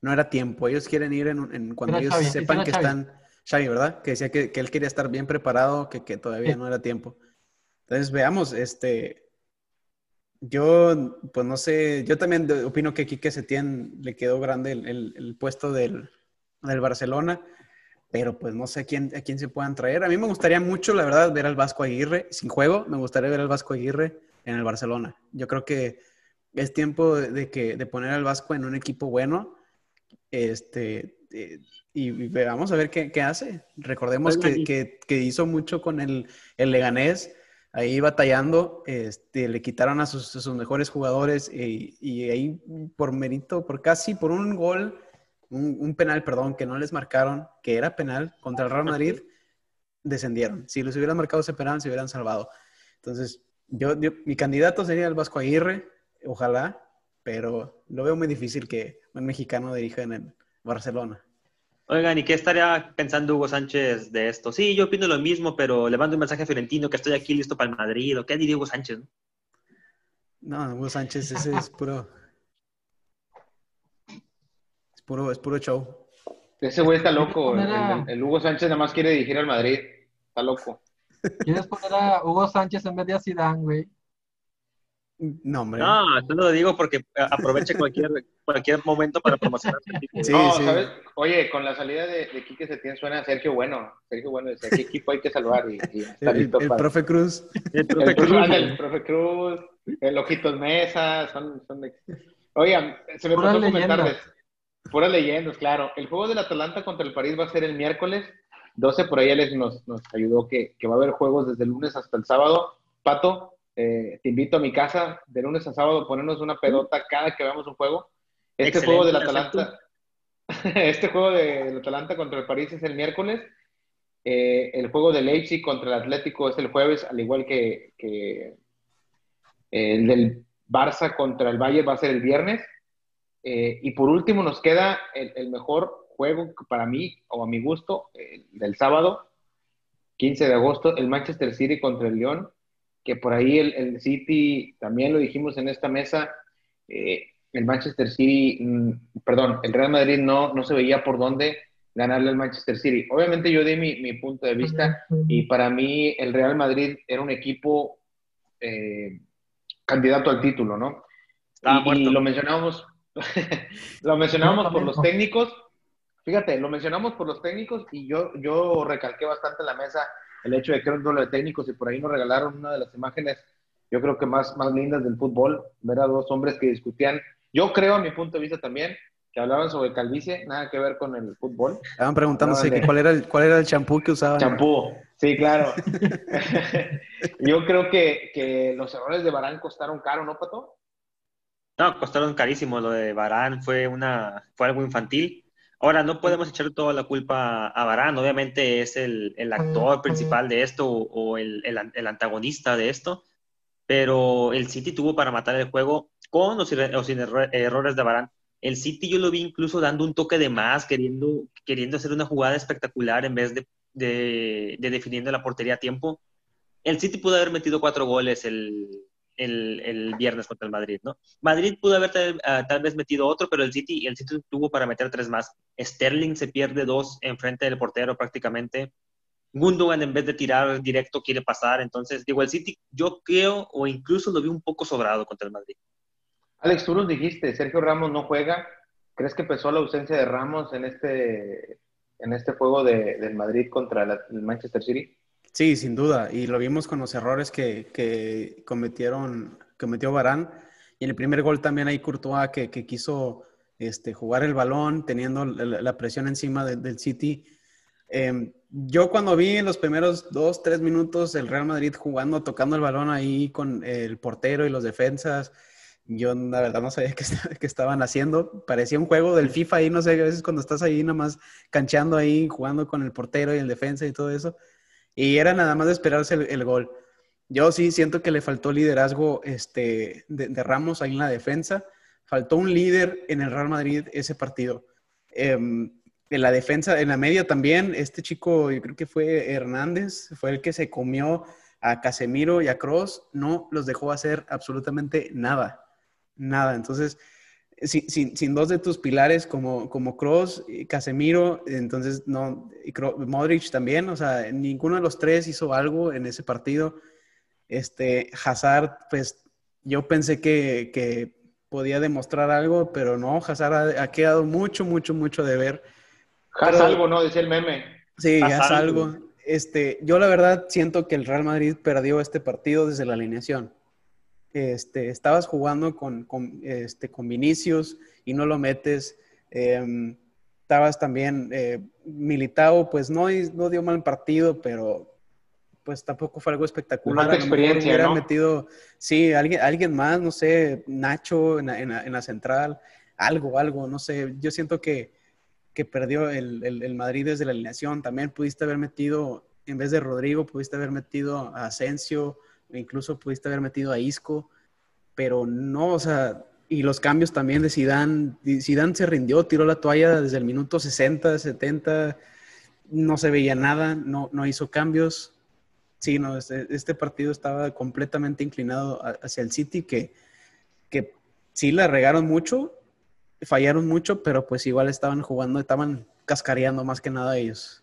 no era tiempo. Ellos quieren ir en, cuando ellos sepan que están... Xavi, ¿verdad? Que decía que, él quería estar bien preparado, que, que todavía no era tiempo. Entonces, veamos, este... Yo, pues no sé, yo también opino que Quique Setién le quedó grande el, el, puesto del, del Barcelona pero pues no sé a quién, a quién se puedan traer. A mí me gustaría mucho, la verdad, ver al Vasco Aguirre sin juego. Me gustaría ver al Vasco Aguirre en el Barcelona. Yo creo que es tiempo de, que, de poner al Vasco en un equipo bueno. Este, y, vamos a ver qué, qué hace. Recordemos que, que, que, hizo mucho con el, el Leganés, ahí batallando, este, le quitaron a sus, sus mejores jugadores y, y, ahí por mérito, por casi por un gol un, penal, perdón, que no les marcaron, que era penal contra el Real Madrid, descendieron. Si los hubieran marcado ese penal, se hubieran salvado. Entonces, yo, mi candidato sería el Vasco Aguirre, ojalá, pero lo veo muy difícil que un mexicano dirija en el Barcelona. Oigan, ¿y qué estaría pensando Hugo Sánchez de esto? Sí, yo opino lo mismo, pero le mando un mensaje a Fiorentino que estoy aquí listo para el Madrid. ¿O qué diría Hugo Sánchez? No, Hugo Sánchez, ese es puro, Puro, es puro show. Ese güey está loco. El, Hugo Sánchez nada más quiere dirigir al Madrid. Está loco. ¿Quieres poner a Hugo Sánchez en vez de a Zidane, güey? No, hombre. No, tú lo digo porque aproveche cualquier, cualquier momento para promocionar. Sí, no, ¿sabes? Oye, con la salida de, de Quique Setién suena a Sergio Bueno. Sergio Bueno dice, ¿qué equipo hay que salvar? Y, está el, listo el, profe Cruz. El profe Cruz. El profe Cruz. El Ojitos Mesa. Son, son de... Oigan, se me pasó comentarles. Puras leyendas, claro. El juego del Atalanta contra el París va a ser el miércoles 12. Por ahí Alex nos, nos ayudó que, que, va a haber juegos desde el lunes hasta el sábado. Pato, eh, te invito a mi casa de lunes a sábado, ponernos una pedota cada que veamos un juego. Este juego del Atalanta, este juego del Atalanta contra el París es el miércoles. Eh, el juego del Leipzig contra el Atlético es el jueves, al igual que, que el del Barça contra el Bayern va a ser el viernes. Eh, y por último nos queda el, mejor juego para mí, o a mi gusto, del sábado, 15 de agosto, el Manchester City contra el León, que por ahí el, City, también lo dijimos en esta mesa, eh, el Manchester City, mm, perdón, el Real Madrid no, no se veía por dónde ganarle al Manchester City. Obviamente yo di mi, punto de vista y para mí el Real Madrid era un equipo eh, candidato al título, ¿no? y, lo mencionábamos lo mencionábamos por los técnicos. Fíjate, lo mencionamos por los técnicos y yo, yo recalqué bastante en la mesa el hecho de que era un duelo de técnicos y por ahí nos regalaron una de las imágenes, yo creo que más, más lindas del fútbol, ver a dos hombres que discutían. Yo creo, a mi punto de vista también, que hablaban sobre calvicie, nada que ver con el fútbol. Estaban preguntándose que cuál era el cuál era el champú que usaban. Champú, sí, claro. Yo creo que, que, los errores de Barán costaron caro, ¿no, Pato? No, costaron carísimo. Lo de Barán fue, una, fue algo infantil. Ahora, no podemos echar toda la culpa a Barán. Obviamente es el, el actor principal de esto o el, el, el, antagonista de esto. Pero el City tuvo para matar el juego con o sin, o sin errores de Barán el City yo lo vi incluso dando un toque de más, queriendo, queriendo hacer una jugada espectacular en vez de, de, definiendo la portería a tiempo. El City pudo haber metido cuatro goles el, el, viernes contra el Madrid, ¿no? Madrid pudo haber ah, tal, vez metido otro, pero el City, el City tuvo para meter tres más. Sterling se pierde dos enfrente del portero prácticamente. Gundogan en vez de tirar directo quiere pasar, entonces digo, el City yo creo o incluso lo vi un poco sobrado contra el Madrid. Alex, tú nos dijiste, Sergio Ramos no juega. ¿Crees que pesó la ausencia de Ramos en este, en este juego de, del Madrid contra el Manchester City? Sí, sin duda. Y lo vimos con los errores que, que cometieron, cometió Barán. Y en el primer gol también hay Courtois que, que quiso este, jugar el balón, teniendo la, presión encima del City. Em, yo cuando vi en los primeros dos, tres minutos el Real Madrid jugando, tocando el balón ahí con el portero y los defensas, yo la verdad no sabía qué, estaban haciendo. Parecía un juego del FIFA ahí, no sé, a veces cuando estás ahí nada más cancheando ahí, jugando con el portero y el defensa y todo eso. Y era nada más de esperarse el, gol. Yo sí siento que le faltó liderazgo este, de, Ramos ahí en la defensa. Faltó un líder en el Real Madrid ese partido. Em, en la defensa, en la media también, este chico, yo creo que fue Hernández, fue el que se comió a Casemiro y a Cross, no los dejó hacer absolutamente nada nada. Entonces, sin, sin, dos de tus pilares como, como Cross, y Casemiro, entonces no, y Modric también, o sea, ninguno de los tres hizo algo en ese partido. Este, Hazard, pues yo pensé que, que podía demostrar algo, pero no, Hazard ha, quedado mucho, mucho, mucho de ver. Haz algo, ¿no? Decía el meme. Sí, haz, algo. Este, yo la verdad siento que el Real Madrid perdió este partido desde la alineación este, estabas jugando con, con, este, con Vinicius y no lo metes. Em, estabas también eh, militado, pues no, no dio mal partido, pero pues tampoco fue algo espectacular. experiencia, hubiera metido, sí, alguien, alguien más, no sé, Nacho en la, en la, central, algo, algo, no sé. Yo siento que, que perdió el, el, el, Madrid desde la alineación. También pudiste haber metido, en vez de Rodrigo, pudiste haber metido a Asensio, incluso pudiste haber metido a Isco, pero no, o sea, y los cambios también de Zidane, Zidane se rindió, tiró la toalla desde el minuto 60, 70, no se veía nada, no, no hizo cambios. Sí, no, este, este partido estaba completamente inclinado hacia el City, que, que sí la regaron mucho, fallaron mucho, pero pues igual estaban jugando, estaban cascareando más que nada ellos.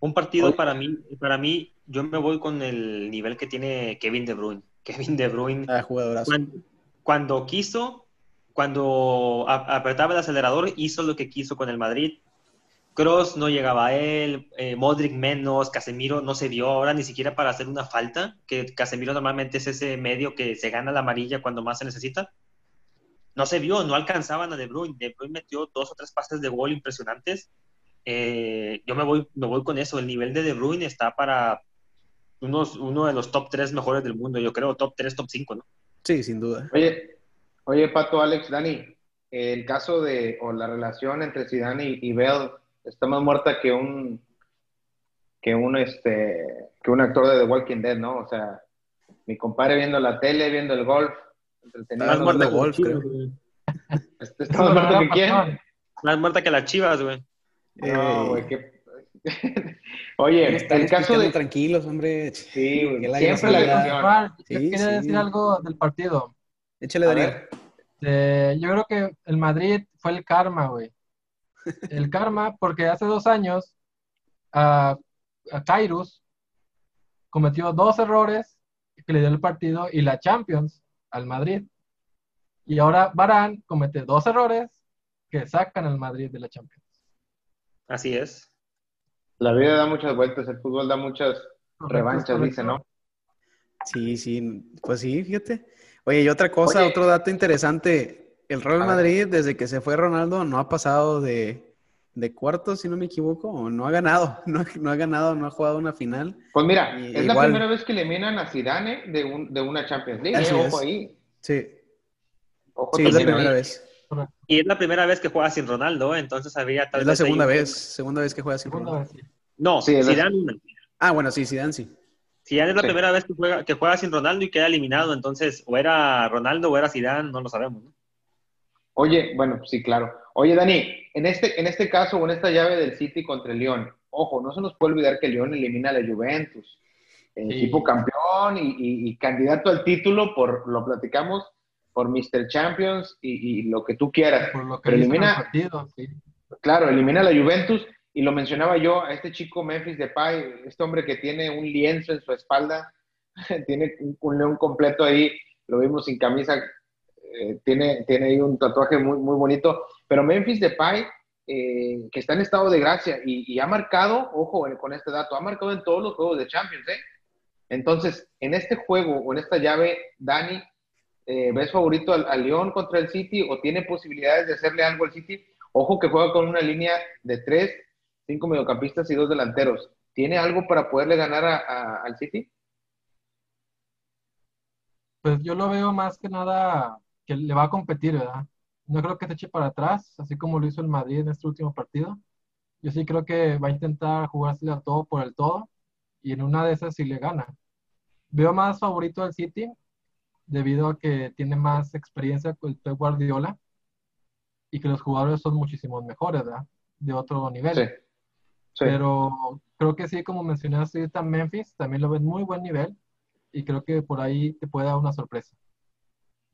Un partido para mí, para mí, yo me voy con el nivel que tiene Kevin De Bruyne. Kevin De Bruyne, ah, cuando, cuando, quiso, cuando apretaba el acelerador, hizo lo que quiso con el Madrid. Cross no llegaba a él, eh, Modric menos, Casemiro no se dio ahora ni siquiera para hacer una falta, que Casemiro normalmente es ese medio que se gana la amarilla cuando más se necesita. No se vio, no alcanzaban a De Bruyne. De Bruyne metió dos o tres pases de gol impresionantes. Eh, yo me voy, me voy con eso. El nivel de De Bruyne está para unos, uno de los top tres mejores del mundo, yo creo, top 3, top 5, ¿no? Sí, sin duda. Oye, oye Pato, Alex, Dani, el caso de, o la relación entre Zidane y, y Bell está más muerta que un, que un, este, que un actor de The Walking Dead, ¿no? O sea, mi compadre viendo la tele, viendo el golf, Más muerta que golf, creo. Está más muerta que quién? Más muerta que las chivas, güey. No, güey, qué Oye, el caso de... Tranquilos, hombre. Sí, siempre la sí, quería decir algo del partido. Échale, Daniel. Eh, yo creo que el Madrid fue el karma, güey. El karma, porque hace dos años a, a Kairos cometió dos errores que le dio el partido y la Champions al Madrid. Y ahora Barán comete dos errores que sacan al Madrid de la Champions. Así es. La vida da muchas vueltas, el fútbol da muchas revanchas, dice, ¿no? Sí, sí, pues sí, fíjate. Oye, y otra cosa, Oye. otro dato interesante, el Real. Madrid desde que se fue Ronaldo no ha pasado de, de cuartos, si no me equivoco, o no ha ganado, no, ha- no ha ganado, no ha jugado una final. Pues mira, Y- es la primera vez que eliminan a Zidane de, un, de una Champions League, Así ¿eh? es. Ojo ahí. Sí, Ojo sí, es la primera ahí. vez. Y es la primera vez que juega sin Ronaldo, ¿eh? entonces había tal Es la vez segunda un- vez, segunda vez que juega sin Ronaldo. vez. No, Sí, Zidane una. Ah, bueno, sí, Zidane sí. Zidane es la Sí. primera vez que juega, que juega sin Ronaldo y queda eliminado, entonces o era Ronaldo o era Zidane, no lo sabemos. ¿no? Oye, bueno, sí, claro. Oye, Dani, en este, en este caso o en esta llave del City contra el León, ojo, no se nos puede olvidar que el León elimina a la Juventus, el Sí. equipo campeón y, y- y candidato al título por, lo platicamos, por Mr. Champions y, y lo que tú quieras. Por lo que Pero elimina- partido, sí. Claro, elimina a la Juventus y lo mencionaba yo, a este chico Memphis Depay, este hombre que tiene un lienzo en su espalda, tiene un, león completo ahí, lo vimos sin camisa, eh, tiene, tiene ahí un tatuaje muy, muy bonito, pero Memphis Depay, eh, que está en estado de gracia y, ha marcado, ojo eh, con este dato, ha marcado en todos los juegos de Champions, ¿eh? Entonces, en este juego o en esta llave, Dani, ¿ves favorito al, al León contra el City o tiene posibilidades de hacerle algo al City? Ojo que juega con una línea de tres, cinco mediocampistas y dos delanteros. ¿Tiene algo para poderle ganar a- a- al City? Pues yo lo veo más que nada que le va a competir, ¿verdad? No creo que se eche para atrás, así como lo hizo el Madrid en este último partido. Yo sí creo que va a intentar jugársela todo por el todo y en una de esas sí le gana. Veo más favorito al City debido a que tiene más experiencia con el Pep Guardiola y que los jugadores son muchísimos mejores, ¿verdad? De otro nivel. Sí. Sí. Pero creo que sí, como mencionaste ahorita, Memphis también lo ve en muy buen nivel y creo que por ahí te puede dar una sorpresa.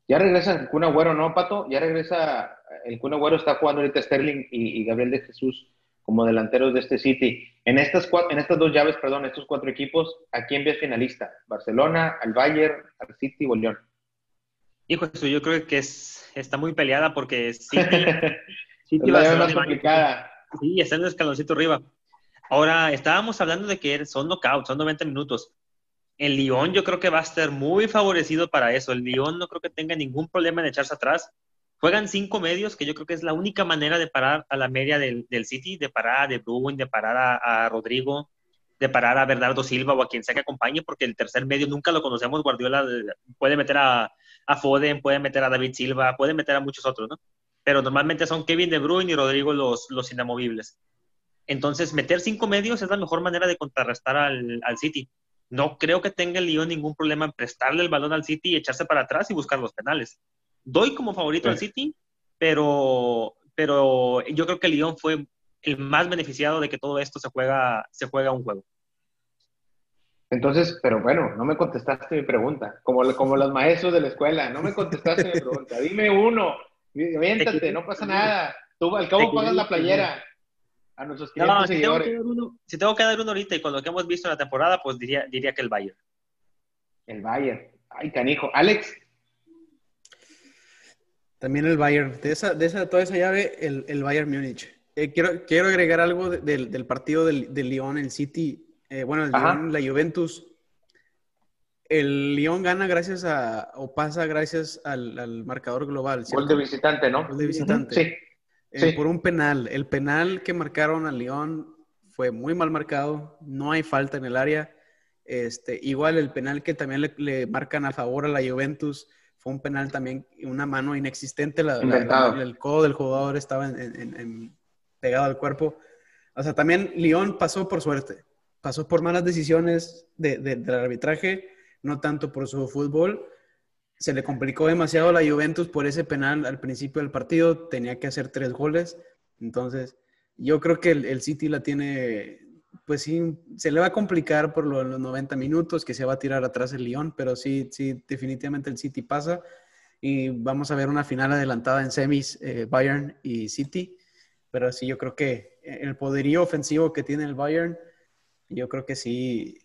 Ya regresa el Kun Agüero, ¿no, Pato? Ya regresa, el Kun Agüero está jugando ahorita Sterling y, y Gabriel de Jesús como delanteros de este City. En estas, cua- en estas dos llaves, perdón, estos cuatro equipos, ¿a quién ves finalista? ¿Barcelona, al Bayern, al City o León? Hijo, eso yo creo que es, está muy peleada porque City, la llave Barcelona más complicada. Sí, está en el escaloncito arriba. Ahora, estábamos hablando de que son knockouts, son 90 minutos. El Lyon yo creo que va a estar muy favorecido para eso. El Lyon no creo que tenga ningún problema en echarse atrás. Juegan cinco medios, que yo creo que es la única manera de parar a la media del, del City, de parar a De Bruyne, de parar a, a Rodrigo, de parar a Bernardo Silva o a quien sea que acompañe, porque el tercer medio nunca lo conocemos. Guardiola eh, puede meter a, a Foden, puede meter a David Silva, puede meter a muchos otros, ¿no? Pero normalmente son Kevin De Bruyne y Rodrigo los, los inamovibles. Entonces, meter cinco medios es la mejor manera de contrarrestar al, al City. No creo que tenga el Lyon ningún problema en prestarle el balón al City y echarse para atrás y buscar los penales. Doy como favorito Sí. al City, pero, pero yo creo que el Lyon fue el más beneficiado de que todo esto se juega, se juega un juego. Entonces, pero bueno, no me contestaste mi pregunta, como, como los maestros de la escuela, no me contestaste mi pregunta. Dime uno, miéntate, no pasa nada. Tú al cabo pagas la playera a nuestros 500 No, si tengo, que dar uno, si tengo que dar uno ahorita y con lo que hemos visto en la temporada, pues diría, diría que el Bayern. El Bayern. Ay, canijo. Alex, También el Bayern. De esa, de esa, toda esa llave, el, el Bayern Múnich. Eh, quiero, quiero agregar algo de- del, del partido del, del Lyon, el City. eh, bueno, el Ajá. Lyon, la Juventus. El Lyon gana gracias a, o pasa gracias al, al marcador global. gol de visitante, ¿no? Gol de visitante. Sí. Eh, sí. por un penal. El penal que marcaron al Lyon fue muy mal marcado. No hay falta en el área. Este, igual el penal que también le, le marcan a favor a la Juventus fue un penal también, una mano inexistente. La, la- el codo del jugador estaba en- en- en- pegado al cuerpo. O sea, también Lyon pasó por suerte. Pasó por malas decisiones de, de- del arbitraje, no tanto por su fútbol. Se le complicó demasiado la Juventus por ese penal al principio del partido. Tenía que hacer tres goles. Entonces, yo creo que el, el City la tiene, pues sí, se le va a complicar por lo- los 90 minutos, que se va a tirar atrás el Lyon, pero sí, sí, definitivamente el City pasa. Y vamos a ver una final adelantada en semis, eh, Bayern y City. Pero sí, yo creo que el poderío ofensivo que tiene el Bayern, yo creo que sí,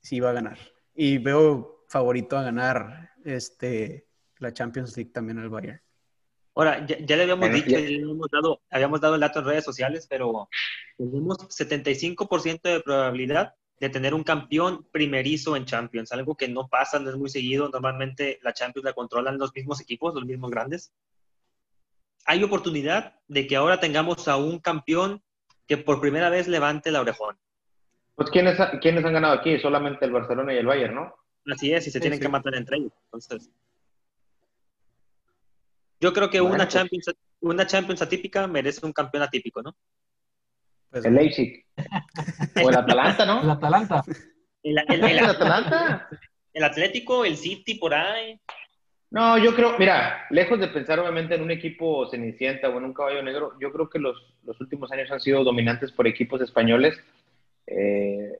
sí va a ganar. Y veo favorito a ganar este, la Champions League también el Bayern. Ahora, ya, ya le habíamos Bueno, dicho, ya- ya le habíamos dado, habíamos dado el dato en redes sociales, pero tenemos 75% de probabilidad de tener un campeón primerizo en Champions, algo que no pasa, no es muy seguido. Normalmente la Champions la controlan los mismos equipos, los mismos grandes. Hay oportunidad de que ahora tengamos a un campeón que por primera vez levante la orejón. Pues ¿quiénes, ¿quiénes han ganado aquí? Solamente el Barcelona y el Bayern, ¿no? Así es, y se tienen que matar entre ellos. Entonces, yo creo que una, pues Champions, una Champions atípica merece un campeón atípico, ¿no? Pues, el Leipzig. o el Atalanta, ¿no? El Atalanta. El, el- el- ¿El Atalanta? el Atlético, el City, por ahí. No, yo creo, mira, lejos de pensar obviamente en un equipo cenicienta o en un caballo negro, yo creo que los, los últimos años han sido dominantes por equipos españoles. Eh,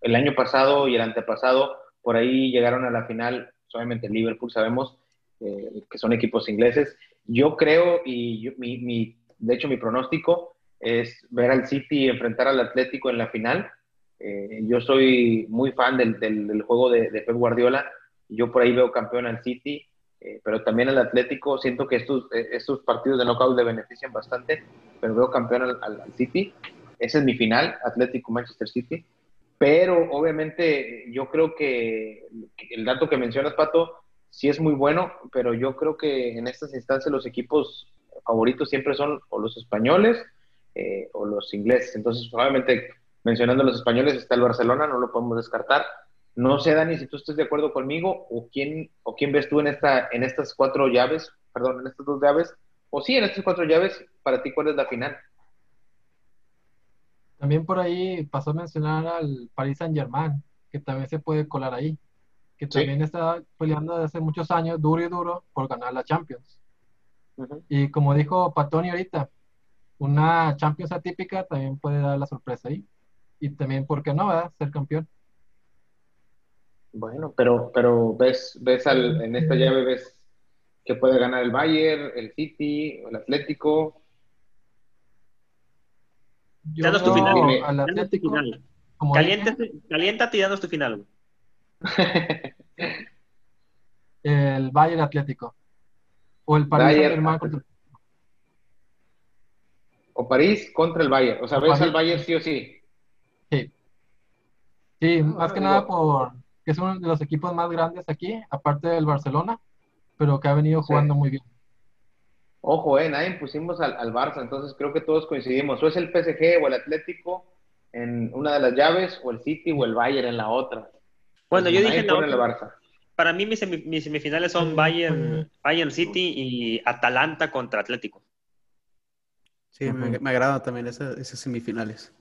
el año pasado y el antepasado, por ahí llegaron a la final, obviamente Liverpool, sabemos eh, que son equipos ingleses. Yo creo, y de hecho mi pronóstico es ver al City enfrentar al Atlético en la final. Eh, yo soy muy fan del, juego de, Pep Guardiola. Yo por ahí veo campeón al City, eh, pero también al Atlético. Siento que estos, partidos de knockout le benefician bastante, pero veo campeón al, al- City. Ese es mi final, Atlético-Manchester City. Pero obviamente yo creo que el dato que mencionas, Pato, sí es muy bueno, pero yo creo que en estas instancias los equipos favoritos siempre son o los españoles eh, o los ingleses. Entonces, obviamente, mencionando los españoles está el Barcelona, no lo podemos descartar. No sé, Dani, si tú estás de acuerdo conmigo o quién, o quién ves tú en, esta, en estas cuatro llaves, perdón, en estas dos llaves, o sí, en estas cuatro llaves, para ti, ¿cuál es la final? También por ahí pasó a mencionar al Paris Saint-Germain, que también se puede colar ahí, que Sí. también está peleando desde hace muchos años, duro y duro, por ganar la Champions. Y como dijo Patoni ahorita, una Champions atípica también puede dar la sorpresa ahí. Y también, ¿por qué no, verdad? Ser campeón. Bueno, pero, pero ves, ves al, en esta llave, ves que puede ganar el Bayern, el City, el Atlético. Yo Danos tu final, tu final. Caliéntate, y danos tu final. güey. el Bayern Atlético. O el Paris Bayern Saint-Germain contra- o París contra el Bayern. O sea, O ves París. al Bayern sí o sí. Sí. Sí, más que digo- nada por que es uno de los equipos más grandes aquí, aparte del Barcelona, pero que ha venido Sí. jugando muy bien. Ojo, eh, nadie pusimos al, al Barça, entonces creo que todos coincidimos. O es el PSG o el Atlético en una de las llaves, o el City o el Bayern en la otra. Bueno, yo dije el otra. Barça. Para mí mis, semi- mis semifinales son Bayern, Bayern City y Atalanta contra Atlético. Sí, me, me agrada también esa- esas semifinales.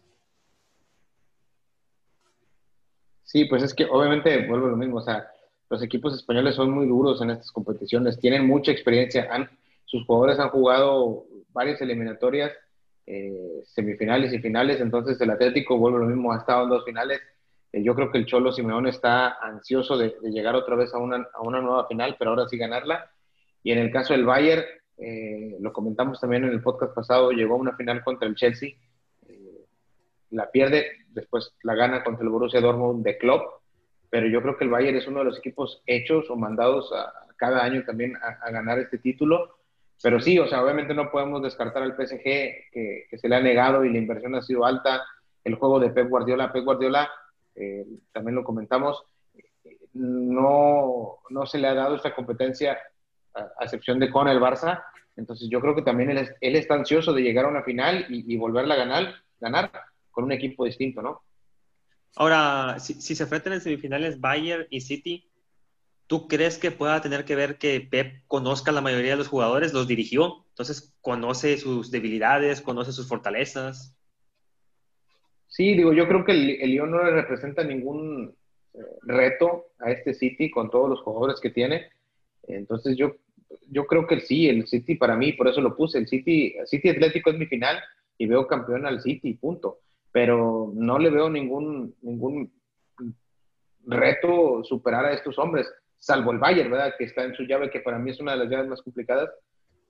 Sí, pues es que obviamente vuelvo a lo mismo, o sea, los equipos españoles son muy duros en estas competiciones, tienen mucha experiencia, han- sus jugadores han jugado varias eliminatorias, eh, semifinales y finales, entonces el Atlético vuelve lo mismo, ha estado en dos finales, Eh, yo creo que el Cholo Simeone está ansioso de, llegar otra vez a una, a una nueva final, pero ahora sí ganarla, y en el caso del Bayern, eh, lo comentamos también en el podcast pasado, llegó a una final contra el Chelsea, eh, la pierde, después la gana contra el Borussia Dortmund de Klopp, pero yo creo que el Bayern es uno de los equipos hechos o mandados a, cada año también a ganar este título. Pero sí, o sea, obviamente no podemos descartar al PSG que, que se le ha negado y la inversión ha sido alta. El juego de Pep Guardiola, Pep Guardiola, eh, también lo comentamos, no, no se le ha dado esta competencia a, excepción de con el Barça. Entonces yo creo que también él, es- él está ansioso de llegar a una final y, y volverla a ganar, ganar con un equipo distinto, ¿no? Ahora, si, si se enfrentan en semifinales Bayern y City, ¿tú crees que pueda tener que ver que Pep conozca la mayoría de los jugadores? Los dirigió, entonces conoce sus debilidades, conoce sus fortalezas. Sí, digo, yo creo que el, el Lyon no le representa ningún eh, reto a este City con todos los jugadores que tiene. Entonces yo, yo creo que sí, el City para mí, por eso lo puse, el City, City Atlético es mi final y veo campeón al City, punto. Pero no le veo ningún, ningún reto superar a estos hombres, salvo el Bayern, ¿verdad? Que está en su llave, que para mí es una de las llaves más complicadas.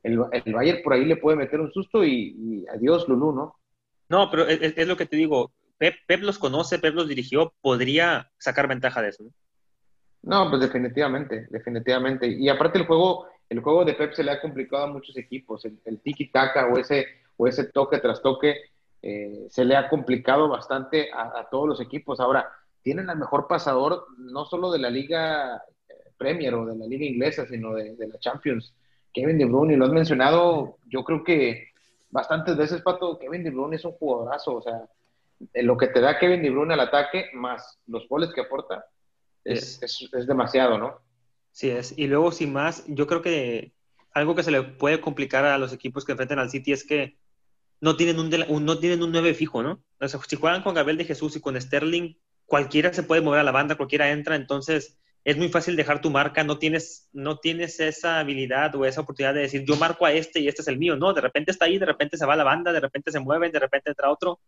El, el Bayern por ahí le puede meter un susto y, y adiós, Lulú, ¿no? No, pero es, es lo que te digo. Pep, Pep los conoce, Pep los dirigió, podría sacar ventaja de eso. ¿no? No, pues definitivamente, definitivamente. Y aparte el juego, el juego de Pep se le ha complicado a muchos equipos. El, el tiki-taka o ese, o ese toque tras toque, eh, se le ha complicado bastante a, todos los equipos. Ahora, tienen al mejor pasador no solo de la Liga Premier o de la Liga Inglesa, sino de, de la Champions, Kevin De Bruyne. Lo has mencionado, yo creo que bastantes veces, Pato, Kevin De Bruyne es un jugadorazo. O sea, lo que te da Kevin De Bruyne al ataque, más los goles que aporta, es, es, demasiado, ¿no? Sí, es. Y luego, sin más, yo creo que algo que se le puede complicar a los equipos que enfrentan al City es que no tienen un, no tienen un 9 fijo, ¿no? O sea, si juegan con Gabriel de Jesús y con Sterling, cualquiera se puede mover a la banda, cualquiera entra, entonces es muy fácil dejar tu marca, no tienes, no tienes esa habilidad o esa oportunidad de decir, yo marco a este y este es el mío, no, de repente está ahí, de repente se va a la banda, de repente se mueve, de repente entra otro.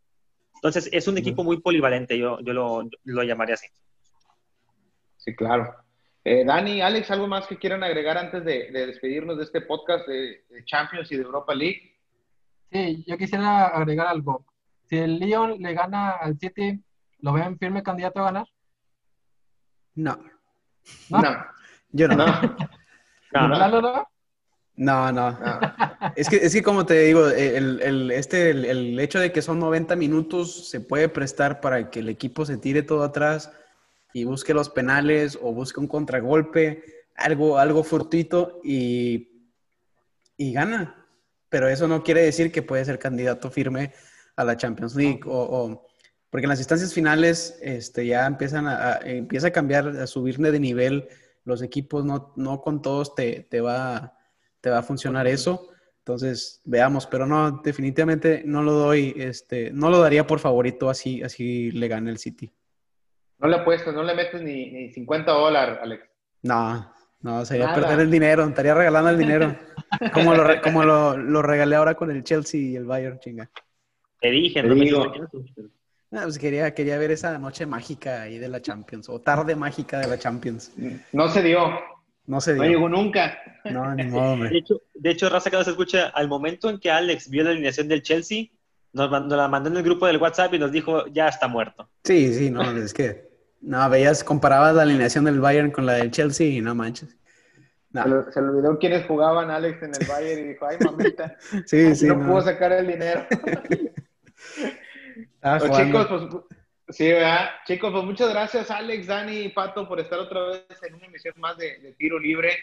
Entonces es un equipo muy polivalente, yo, yo lo, lo llamaría así. Sí, claro. Eh, Dani, Alex, ¿algo más que quieran agregar antes de, despedirnos de este podcast de, Champions y de Europa League? Sí, yo quisiera agregar algo. Si el Lyon le gana al City, ¿lo ven firme candidato a ganar? No. No. Yo no. No. No, no. Es, que, es que como te digo, el, el este, el, hecho de que son 90 minutos se puede prestar para que el equipo se tire todo atrás y busque los penales o busque un contragolpe, algo, algo fortuito y, y gana. Pero eso no quiere decir que puede ser candidato firme a la Champions League o, porque en las instancias finales este, ya empiezan a, empieza a cambiar, a subir de nivel los equipos, no, no con todos te, te, va, te va a funcionar eso. Entonces, veamos, pero no, definitivamente no lo doy, este, no lo daría por favorito así, así le gane el City. No le apuestas, no le metes ni, ni 50 dólares, Alex. No, no, sería perder el dinero, estaría regalando el dinero. como lo, como lo, lo, regalé ahora con el Chelsea y el Bayern, chinga. Te dije, no digo. Ah, pues quería, quería ver esa noche mágica ahí de la Champions, o tarde mágica de la Champions. No se dio. No se dio. No llegó nunca. No, ni modo, hombre. De hecho, de hecho, Raza, que no se escucha, al momento en que Alex vio la alineación del Chelsea, nos, nos, la mandó en el grupo del WhatsApp y nos dijo, ya está muerto. Sí, sí, no, es que no, veías, comparabas la alineación del Bayern con la del Chelsea y no manches. Se, le olvidó quiénes jugaban Alex en el Bayern y dijo, ay mamita, sí, sí, no, pudo sacar el dinero. pues, chicos, pues, sí, ¿verdad? Chicos, pues muchas gracias Alex, Dani y Pato por estar otra vez en una emisión más de, Tiro Libre.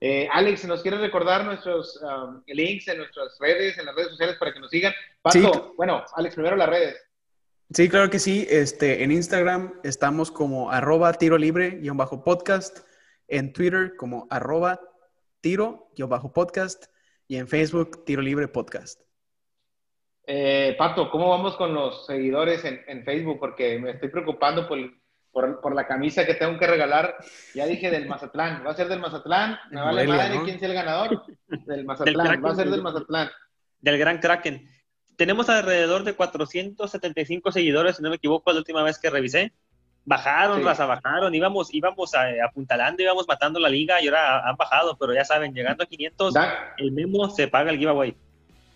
Eh, Alex, nos quieres recordar nuestros um, links en nuestras redes, en las redes sociales para que nos sigan. Pato, bueno, Alex, primero las redes. Sí, claro que sí. Este, en Instagram estamos como arroba tiro libre-podcast, en Twitter como arroba tiro-podcast y en Facebook tiro libre podcast. Eh, Pato, ¿cómo vamos con los seguidores en, Facebook? Porque me estoy preocupando por, la camisa que tengo que regalar. Ya dije del Mazatlán. ¿Va a ser del Mazatlán? Me vale madre quién sea el ganador. Del Mazatlán. Va a ser del Mazatlán. Del Gran Kraken tenemos alrededor de 475 seguidores, si no me equivoco, la última vez que revisé. Bajaron, raza, bajaron, íbamos, íbamos a, apuntalando, íbamos matando la liga y ahora han bajado, pero ya saben, llegando a 500, el memo se paga el giveaway.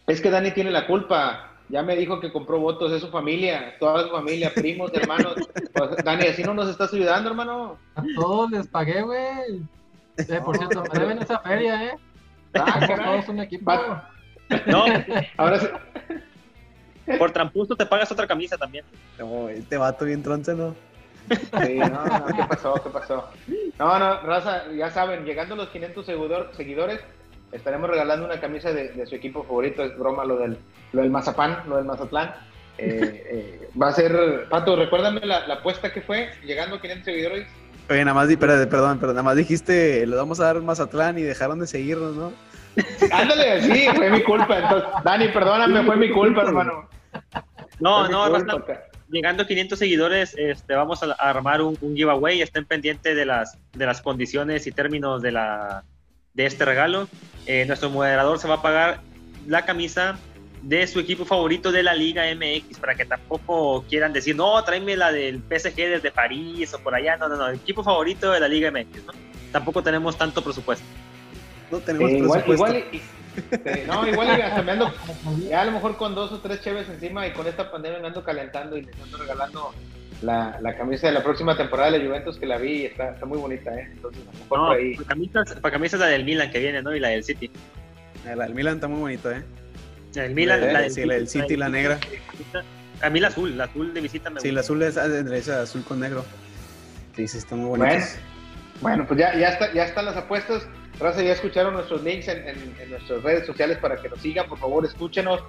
Es que Dani tiene la culpa. Ya me dijo que compró votos de su familia, toda su familia, primos, hermanos. Pues, Dani, así no nos estás ayudando, hermano. A todos les pagué, güey. Eh, por cierto, me deben esa feria, ¿eh? Ah, todos un equipo. No, ahora sí. Por trampusto te pagas otra camisa también. No, este vato bien tronce, ¿no? Sí, no, no, ¿qué pasó? ¿Qué pasó? No, no, raza, ya saben, llegando a los 500 seguidores, estaremos regalando una camisa de, su equipo favorito. Es broma lo del, lo del Mazapán, lo del Mazatlán. Eh, eh, va a ser, Pato, recuérdame la, apuesta que fue, llegando a 500 seguidores. Oye, nada más, perdón, pero nada más dijiste, le vamos a dar Mazatlán y dejaron de seguirnos, ¿no? Ándale, sí, fue mi culpa. Entonces, Dani, perdóname, fue mi culpa, hermano. No, no, llegando a 500 seguidores, este, vamos a armar un, giveaway. Estén pendientes de las, de las condiciones y términos de, la, de este regalo. Eh, nuestro moderador se va a pagar la camisa de su equipo favorito de la Liga MX, para que tampoco quieran decir, no, tráeme la del PSG desde París o por allá. No, no, no, el equipo favorito de la Liga MX. ¿no? Tampoco tenemos tanto presupuesto. No tenemos eh, presupuesto. Igual, no, igual ya a lo mejor con dos o tres cheves encima y con esta pandemia me ando calentando y les ando regalando la, la, camisa de la próxima temporada de la Juventus que la vi y está, está muy bonita, ¿eh? Entonces, a lo mejor por ahí. Para camisas, la del Milan que viene, ¿no? Y la del City. La del Milan está muy bonita, ¿eh? La del Milan, la, del, sí, la del City, la negra. A mí el azul, el azul de visita me Sí, gusta. azul es, es azul con negro. Que dice, está muy. Bueno, bueno, pues ya, ya, está, ya están las apuestas. Raza, ya escucharon nuestros links en, en- en nuestras redes sociales para que nos sigan. Por favor, escúchenos.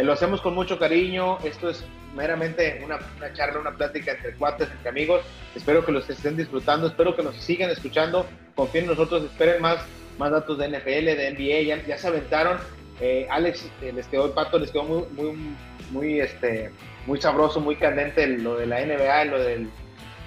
Eh, lo hacemos con mucho cariño. Esto es meramente una, charla, una plática entre cuates, entre amigos. Espero que los estén disfrutando. Espero que nos sigan escuchando. Confíen en nosotros. Esperen más, más datos de NFL, de NBA. Ya, se aventaron. Eh, Alex, eh, les quedó el pato, les quedó muy, muy, muy, este, muy sabroso, muy candente lo de la NBA, lo del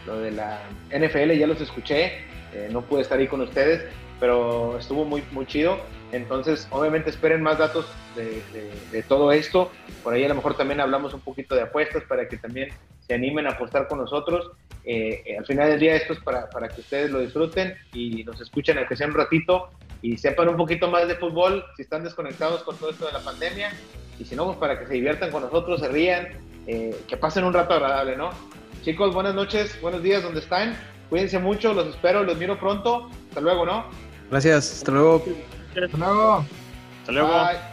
lo de la NFL, ya los escuché, no pude estar ahí con ustedes, pero estuvo muy, muy chido. Entonces, obviamente esperen más datos de, todo esto. Por ahí a lo mejor también hablamos un poquito de apuestas para que también se animen a apostar con nosotros. Eh, eh, al final del día esto es para, para que ustedes lo disfruten y nos escuchen aunque sea un ratito y sepan un poquito más de fútbol si están desconectados con todo esto de la pandemia y si no, pues para que se diviertan con nosotros, se rían, eh, que pasen un rato agradable, ¿no? Chicos, buenas noches, buenos días, donde están. Cuídense mucho, los espero, los miro pronto. Hasta luego, ¿no? Gracias, hasta luego. Hasta luego. Hasta luego. Bye.